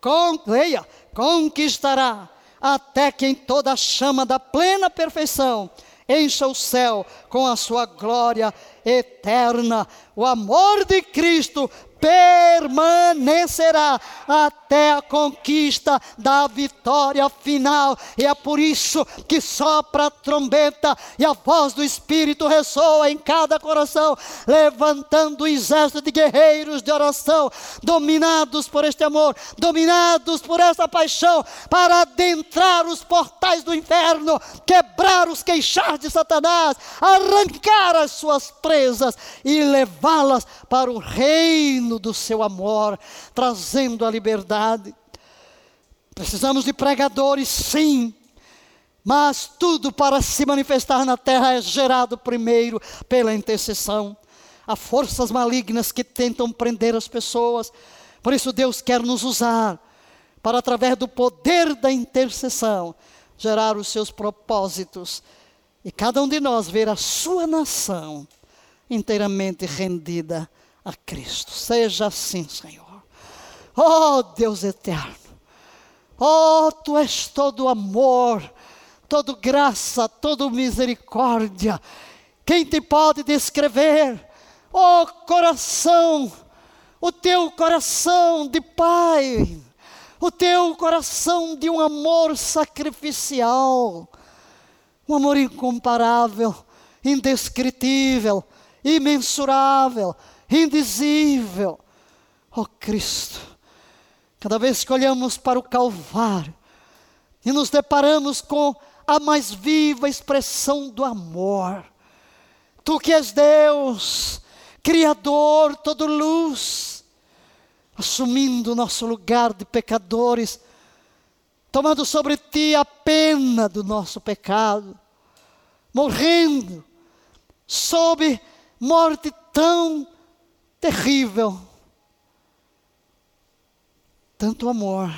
com, leia, conquistará até que em toda a chama da plena perfeição encha o céu com a sua glória eterna. O amor de Cristo permanecerá até a conquista da vitória final. E é por isso que sopra a trombeta e a voz do Espírito ressoa em cada coração, levantando o exército de guerreiros de oração, dominados por este amor, dominados por essa paixão, para adentrar os portais do inferno, quebrar os queixar de Satanás, arrancar as suas presas e levá-las para o reino do seu amor, trazendo a liberdade. Precisamos de pregadores, sim, mas tudo para se manifestar na terra é gerado primeiro pela intercessão. Há forças malignas que tentam prender as pessoas, por isso Deus quer nos usar para, através do poder da intercessão, gerar os seus propósitos e cada um de nós ver a sua nação inteiramente rendida a Cristo. Seja assim, Senhor. Oh Deus eterno. Oh, tu és todo amor, todo graça, todo misericórdia. Quem te pode descrever? Oh coração, o teu coração de Pai, o teu coração de um amor sacrificial, um amor incomparável, indescritível, imensurável, indizível. Oh Cristo, cada vez que olhamos para o Calvário e nos deparamos com a mais viva expressão do amor, Tu que és Deus, Criador, todo luz, assumindo o nosso lugar de pecadores, tomando sobre ti a pena do nosso pecado, morrendo sob morte tão terrível. Tanto amor,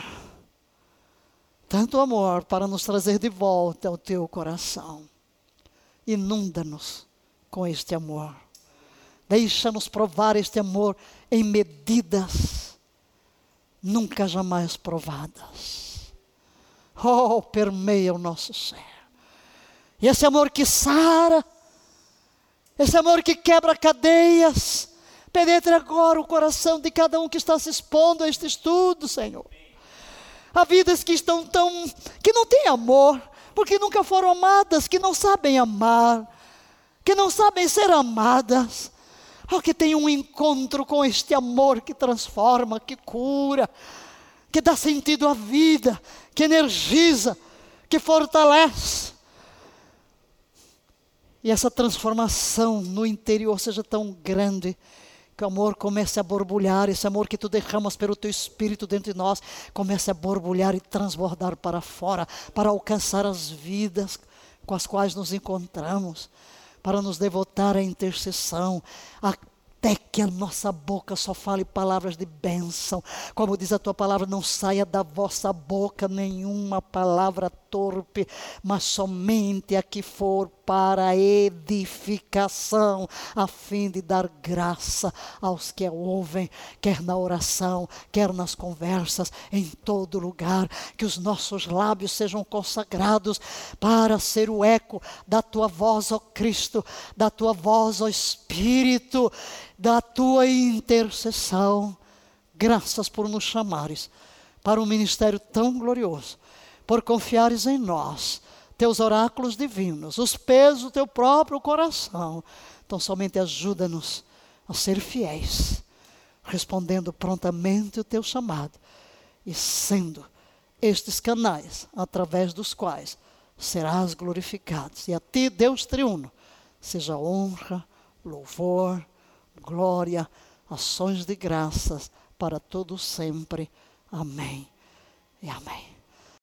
tanto amor para nos trazer de volta ao teu coração. Inunda-nos com este amor. Deixa-nos provar este amor em medidas nunca jamais provadas. Oh, permeia o nosso ser. E esse amor que sara, esse amor que quebra cadeias, penetre agora o coração de cada um que está se expondo a este estudo, Senhor. Há vidas que estão tão. que não têm amor, porque nunca foram amadas, que não sabem amar, que não sabem ser amadas. Oh, que tem um encontro com este amor que transforma, que cura, que dá sentido à vida, que energiza, que fortalece e essa transformação no interior seja tão grande que o amor comece a borbulhar, esse amor que tu derramas pelo teu espírito dentro de nós, comece a borbulhar e transbordar para fora, para alcançar as vidas com as quais nos encontramos, para nos devotar à intercessão, até que a nossa boca só fale palavras de bênção. Como diz a tua palavra, não saia da vossa boca nenhuma palavra torpe, mas somente a que for para edificação, a fim de dar graça aos que a ouvem, quer na oração, quer nas conversas, em todo lugar, que os nossos lábios sejam consagrados para ser o eco da tua voz, ó Cristo, da tua voz, ó Espírito, da tua intercessão. Graças por nos chamares para um ministério tão glorioso, por confiares em nós, teus oráculos divinos, os pesos do teu próprio coração. Então, somente ajuda-nos a ser fiéis, respondendo prontamente o teu chamado e sendo estes canais através dos quais serás glorificado. E a ti, Deus triuno, seja honra, louvor, glória, ações de graças para todos sempre. Amém e amém.